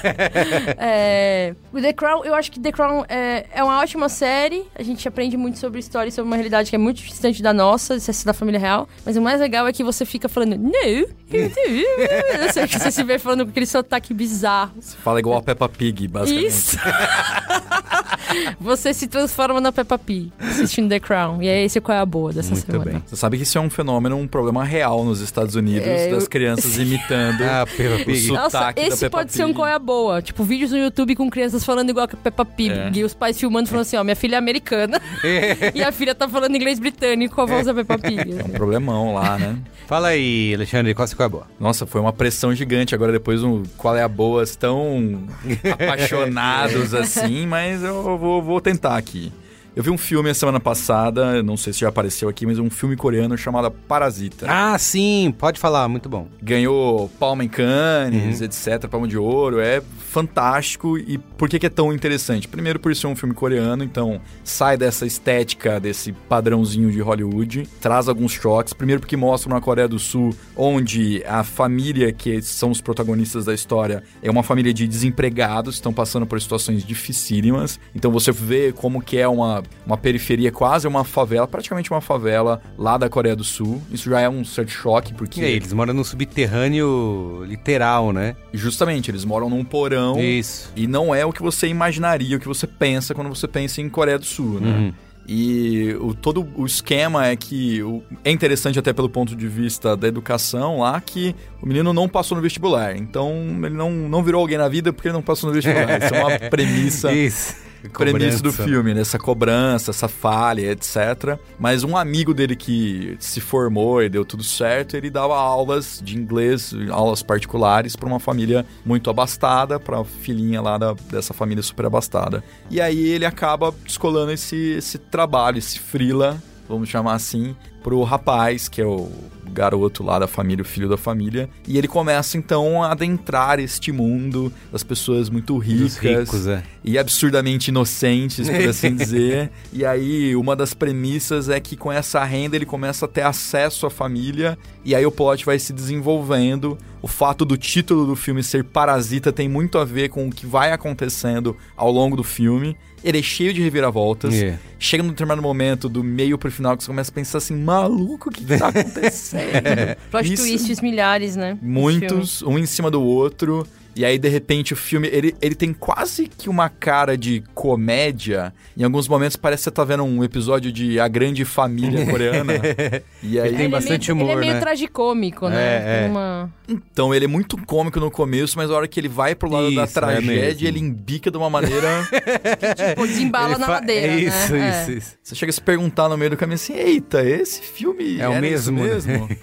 É, o The Crown, eu acho que The Crown é, é uma ótima série. A gente aprende muito sobre história e sobre uma realidade que é muito distante da nossa, essa da família real. Mas o mais legal é que você fica falando, não, eu [laughs] sei que você se vê falando com aquele sotaque bizarro. Fala igual a Peppa Pig, basicamente. Isso! [laughs] [laughs] você se transforma na Peppa Pig assistindo The Crown. E é esse qual é a boa dessa Muito semana. bem. Você sabe que isso é um fenômeno, um problema real nos Estados Unidos, É, eu- das crianças [laughs] imitando Ah, Peppa o Pig. sotaque Nossa, da esse Peppa pode ser um Pig. qual é a boa. Tipo, vídeos no YouTube com crianças falando igual a Peppa Pig. É. E os pais filmando falando assim, ó, minha filha é americana. [laughs] e a filha tá falando inglês britânico com a voz da Peppa Pig. É um problemão lá, né? Fala aí, Alexandre, qual é a boa? Nossa, foi uma pressão gigante. Agora, depois, um Qual é a Boas tão apaixonados assim, mas eu vou, vou tentar aqui. Eu vi um filme a semana passada, não sei se já apareceu aqui, mas um filme coreano chamado Parasita. Ah, sim, pode falar, muito bom. Ganhou Palma em Cannes, etc, Palma de Ouro, é fantástico. E por que, que é tão interessante? Primeiro por ser um filme coreano, então sai dessa estética, desse padrãozinho de Hollywood, traz alguns choques. Primeiro porque mostra uma Coreia do Sul onde a família que são os protagonistas da história é uma família de desempregados, estão passando por situações dificílimas. Então você vê como que é uma uma, periferia, quase uma favela, praticamente uma favela lá da Coreia do Sul. Isso já é um certo choque, porque. E aí, eles moram num subterrâneo literal, né? Justamente, eles moram num porão. Isso. E não é o que você imaginaria, o que você pensa quando você pensa em Coreia do Sul, né? Uhum. E o, todo o esquema é que o, é interessante até pelo ponto de vista da educação lá que o menino não passou no vestibular. Então ele não, não virou alguém na vida porque ele não passou no vestibular. Isso é uma [laughs] premissa Isso. Premissa do filme, né? Essa cobrança, essa falha, etc. Mas um amigo dele que se formou e deu tudo certo, ele dava aulas de inglês, aulas particulares para uma família muito abastada, para filhinha lá da- dessa família super abastada. E aí ele acaba descolando esse, esse trabalho, esse frila, vamos chamar assim, pro rapaz, que é o garoto lá da família, o filho da família, e ele começa então a adentrar este mundo das pessoas muito ricas, ricos, é. e absurdamente inocentes, por assim [laughs] dizer. E aí, uma das premissas é que com essa renda ele começa a ter acesso à família, e aí o plot vai se desenvolvendo. O fato do título do filme ser Parasita tem muito a ver com o que vai acontecendo ao longo do filme. Ele é cheio de reviravoltas. É. Chega num determinado momento, do meio pro final, que você começa a pensar assim: maluco, o que, que tá [laughs] acontecendo? Plot Isso- twists milhares, né? Muitos, um em cima do outro. E aí, de repente, o filme, ele, ele tem quase que uma cara de comédia. Em alguns momentos parece que você tá vendo um episódio de A Grande Família [laughs] Coreana. e aí, Ele tem Ele é bastante meio, humor, Ele é meio né? tragicômico, né? É, é. Uma... então, ele é muito cômico no começo, mas a hora que ele vai pro lado da Isso, é tragédia, ele embica de uma maneira... [laughs] Tipo, desembala Ele na fa- ladeira, é isso, né? isso, É. isso. Você chega a se perguntar no meio do caminho assim, eita, esse filme É o mesmo, né?" mesmo? [laughs]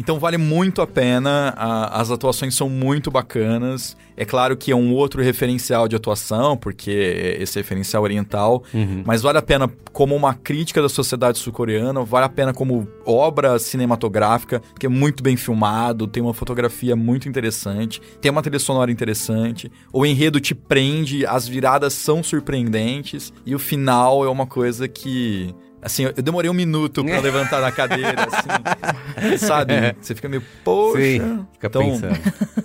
então vale muito a pena, a- as atuações são muito bacanas. É claro que é um outro referencial de atuação, porque esse referencial oriental, Uhum. mas vale a pena como uma crítica da sociedade sul-coreana, vale a pena como obra cinematográfica, porque é muito bem filmado, tem uma fotografia muito interessante, tem uma trilha sonora interessante, o enredo te prende, as viradas são surpreendentes, e o final é uma coisa que. Assim, eu demorei um minuto pra [laughs] levantar na cadeira, assim. [laughs] sabe? Você fica meio, poxa. Sim, fica Então, pensando.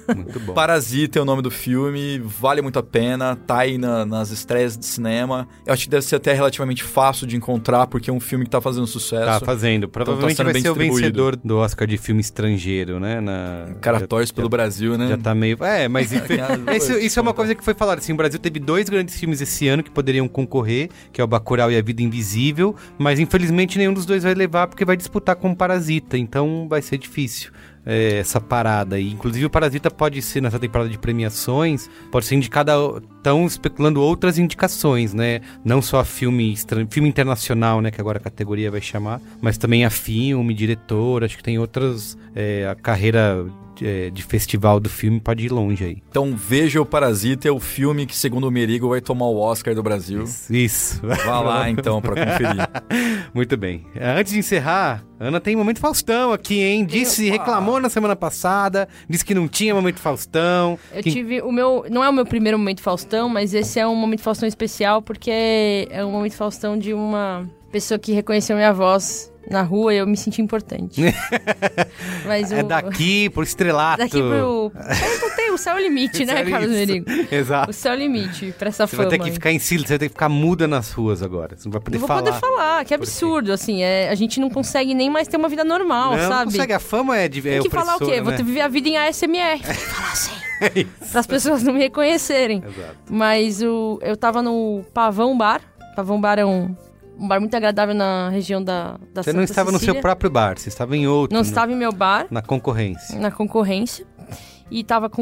[laughs] Muito bom. Parasita é o nome do filme, vale muito a pena, tá aí na- nas estreias de cinema. Eu acho que deve ser até relativamente fácil de encontrar, porque é um filme que tá fazendo sucesso. Tá fazendo. Provavelmente sendo vai bem ser o vencedor do Oscar de filme estrangeiro, né? Na... Cara já- torce pelo Brasil, né? Já tá meio. É, mas enfim, Tem isso, isso é uma coisa que foi falada. Assim, o Brasil teve dois grandes filmes esse ano que poderiam concorrer, que é o Bacurau e A Vida Invisível, mas infelizmente nenhum dos dois vai levar porque vai disputar com o Parasita, então vai ser difícil. é, essa parada aí. Inclusive o Parasita pode ser nessa temporada de premiações, pode ser indicada. Estão especulando outras indicações, né? Não só a filme, filme internacional, né? Que agora a categoria vai chamar, mas também a filme, diretor. Acho que tem outras. é, a carreira de, de festival do filme pode ir longe aí. Então veja o Parasita, é o filme que, segundo o Merigo, vai tomar o Oscar do Brasil. Isso. Vá lá [laughs] então pra conferir. Muito bem. Antes de encerrar, Ana tem momento Faustão aqui, hein? Disse, reclamou na semana passada, disse que não tinha momento Faustão. Eu que- tive o meu. Não é o meu primeiro momento Faustão, mas esse é um momento Faustão especial porque é um momento Faustão de uma pessoa que reconheceu minha voz na rua e eu me senti importante. [laughs] mas o, É daqui pro estrelato. daqui pro. Eu não tenho, o céu é [laughs] o limite, né, Sério Carlos? Merigo? [laughs] Exato. O céu é o limite pra essa Você fama. vai ter que ficar em silêncio, você vai ter que ficar muda nas ruas agora. Você não vai poder Não vou falar. poder falar, que absurdo, assim. É, a gente não consegue nem mais ter uma vida normal, Não, não sabe? consegue. A fama é de é Tem que falar o quê? opressora, Vou né? ter que viver a vida em ASMR. Tem que falar assim. É. Para as pessoas não me reconhecerem. Exato. Mas o, eu tava no Pavão Bar. Pavão Bar é um, um bar muito agradável na região da, da Você não Santa estava no Cecília. seu próprio bar, você estava em outro. Não no- estava em meu bar, Na concorrência. na concorrência. E tava com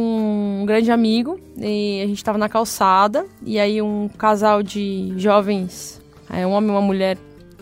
um grande amigo. E a gente tava na calçada. E aí um casal de jovens, é, um homem e uma mulher,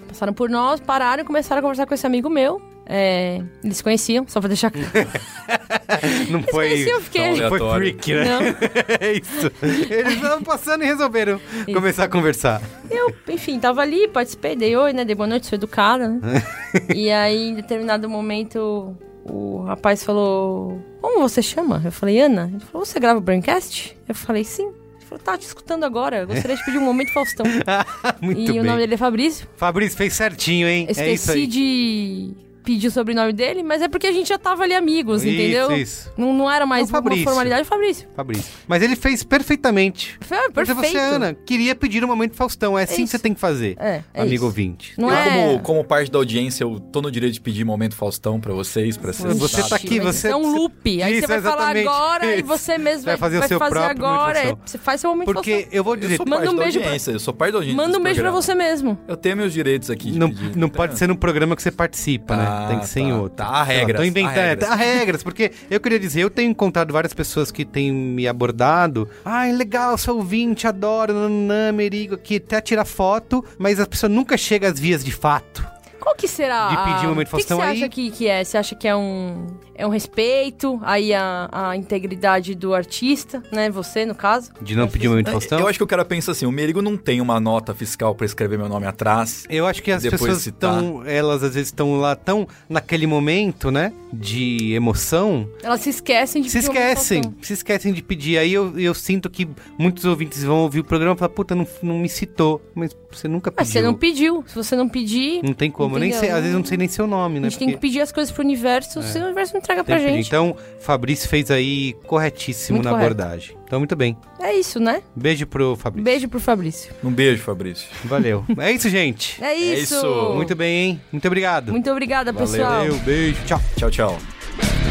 passaram por nós, pararam e começaram a conversar com esse amigo meu. É, eles se conheciam, só pra deixar claro. [laughs] Não foi. eu fiquei- Não foi freak, né? Não. [laughs] é isso. Eles estavam passando e resolveram começar a conversar. Eu, enfim, tava ali, participei, dei oi, né? Dei boa noite, sou educada, né? [laughs] e aí, em determinado momento, o rapaz falou: Como você chama? Eu falei, Ana. Ele falou: Você grava o Braincast? Eu falei, sim. Ele falou: Tá te escutando agora. Eu gostaria de pedir um momento Faustão. [laughs] Muito e bem. o nome dele é Fabrício. Fabrício fez certinho, hein? Eu é isso esqueci aí. de pedir o sobrenome dele, mas é porque a gente já tava ali amigos, Isso, entendeu? isso. Não, não era mais É o uma formalidade. Fabrício. Fabrício. Mas ele fez perfeitamente. Foi Porque perfeito. você, Ana, queria pedir um momento Faustão. É assim que isso. você tem que fazer, É, é amigo isso. ouvinte. Não eu, é... como, como parte da audiência, eu tô no direito de pedir momento Faustão pra vocês, pra ser Você tá aqui, você- É um loop. Aí Isso, você vai falar exatamente. agora e você mesmo Vai vai, fazer o vai seu fazer próprio agora. é, você faz seu momento Porque Faustão. eu vou Eu dizer, sou Manda parte um da beijo pra- audiência, eu sou parte da audiência Manda um beijo pra você mesmo. Eu tenho meus direitos aqui não, pode ser no programa que você participa, né? Tá, Tem que ser em tá. outro. Tá, há regras, Tô inventando. há regras. Há regras, porque eu queria dizer, eu tenho encontrado várias pessoas que têm me abordado. Ai, legal, sou ouvinte, adoro, nananã, merigo aqui, até tirar foto, mas a pessoa nunca chega às vias de fato. Qual que será? De pedir a- um momento O que, que Faustão você aí? acha que, que é? Você acha que é um, é um respeito aí a, a integridade do artista, né? Você, no caso? De não pedir um momento Faustão? Eu acho que o cara pensa assim, o Merigo não tem uma nota fiscal pra escrever meu nome atrás. Eu acho que as Depois pessoas estão, elas às vezes estão lá tão naquele momento, né, de emoção, Elas se esquecem de se pedir momento esquecem, se esquecem de pedir. Aí eu, eu sinto que muitos ouvintes vão ouvir o programa e falar, puta, não, não me citou, mas você nunca Mas pediu. você não pediu. Se você não pedir, Não tem como, eu nem sei, às vezes eu não sei nem seu nome, a né? gente tem que porque pedir as coisas pro universo, senão o universo não entrega tem pra gente. Então, Fabrício fez aí corretíssimo Muito na correto. abordagem. Então, muito bem. É isso, né? Beijo pro Fabrício. Beijo pro Fabrício. Um beijo, Fabrício. Valeu. [laughs] é isso, gente. É isso. isso. Muito bem, hein? Muito obrigado. Muito obrigada, Valeu. pessoal. Valeu, beijo, tchau. Tchau, tchau.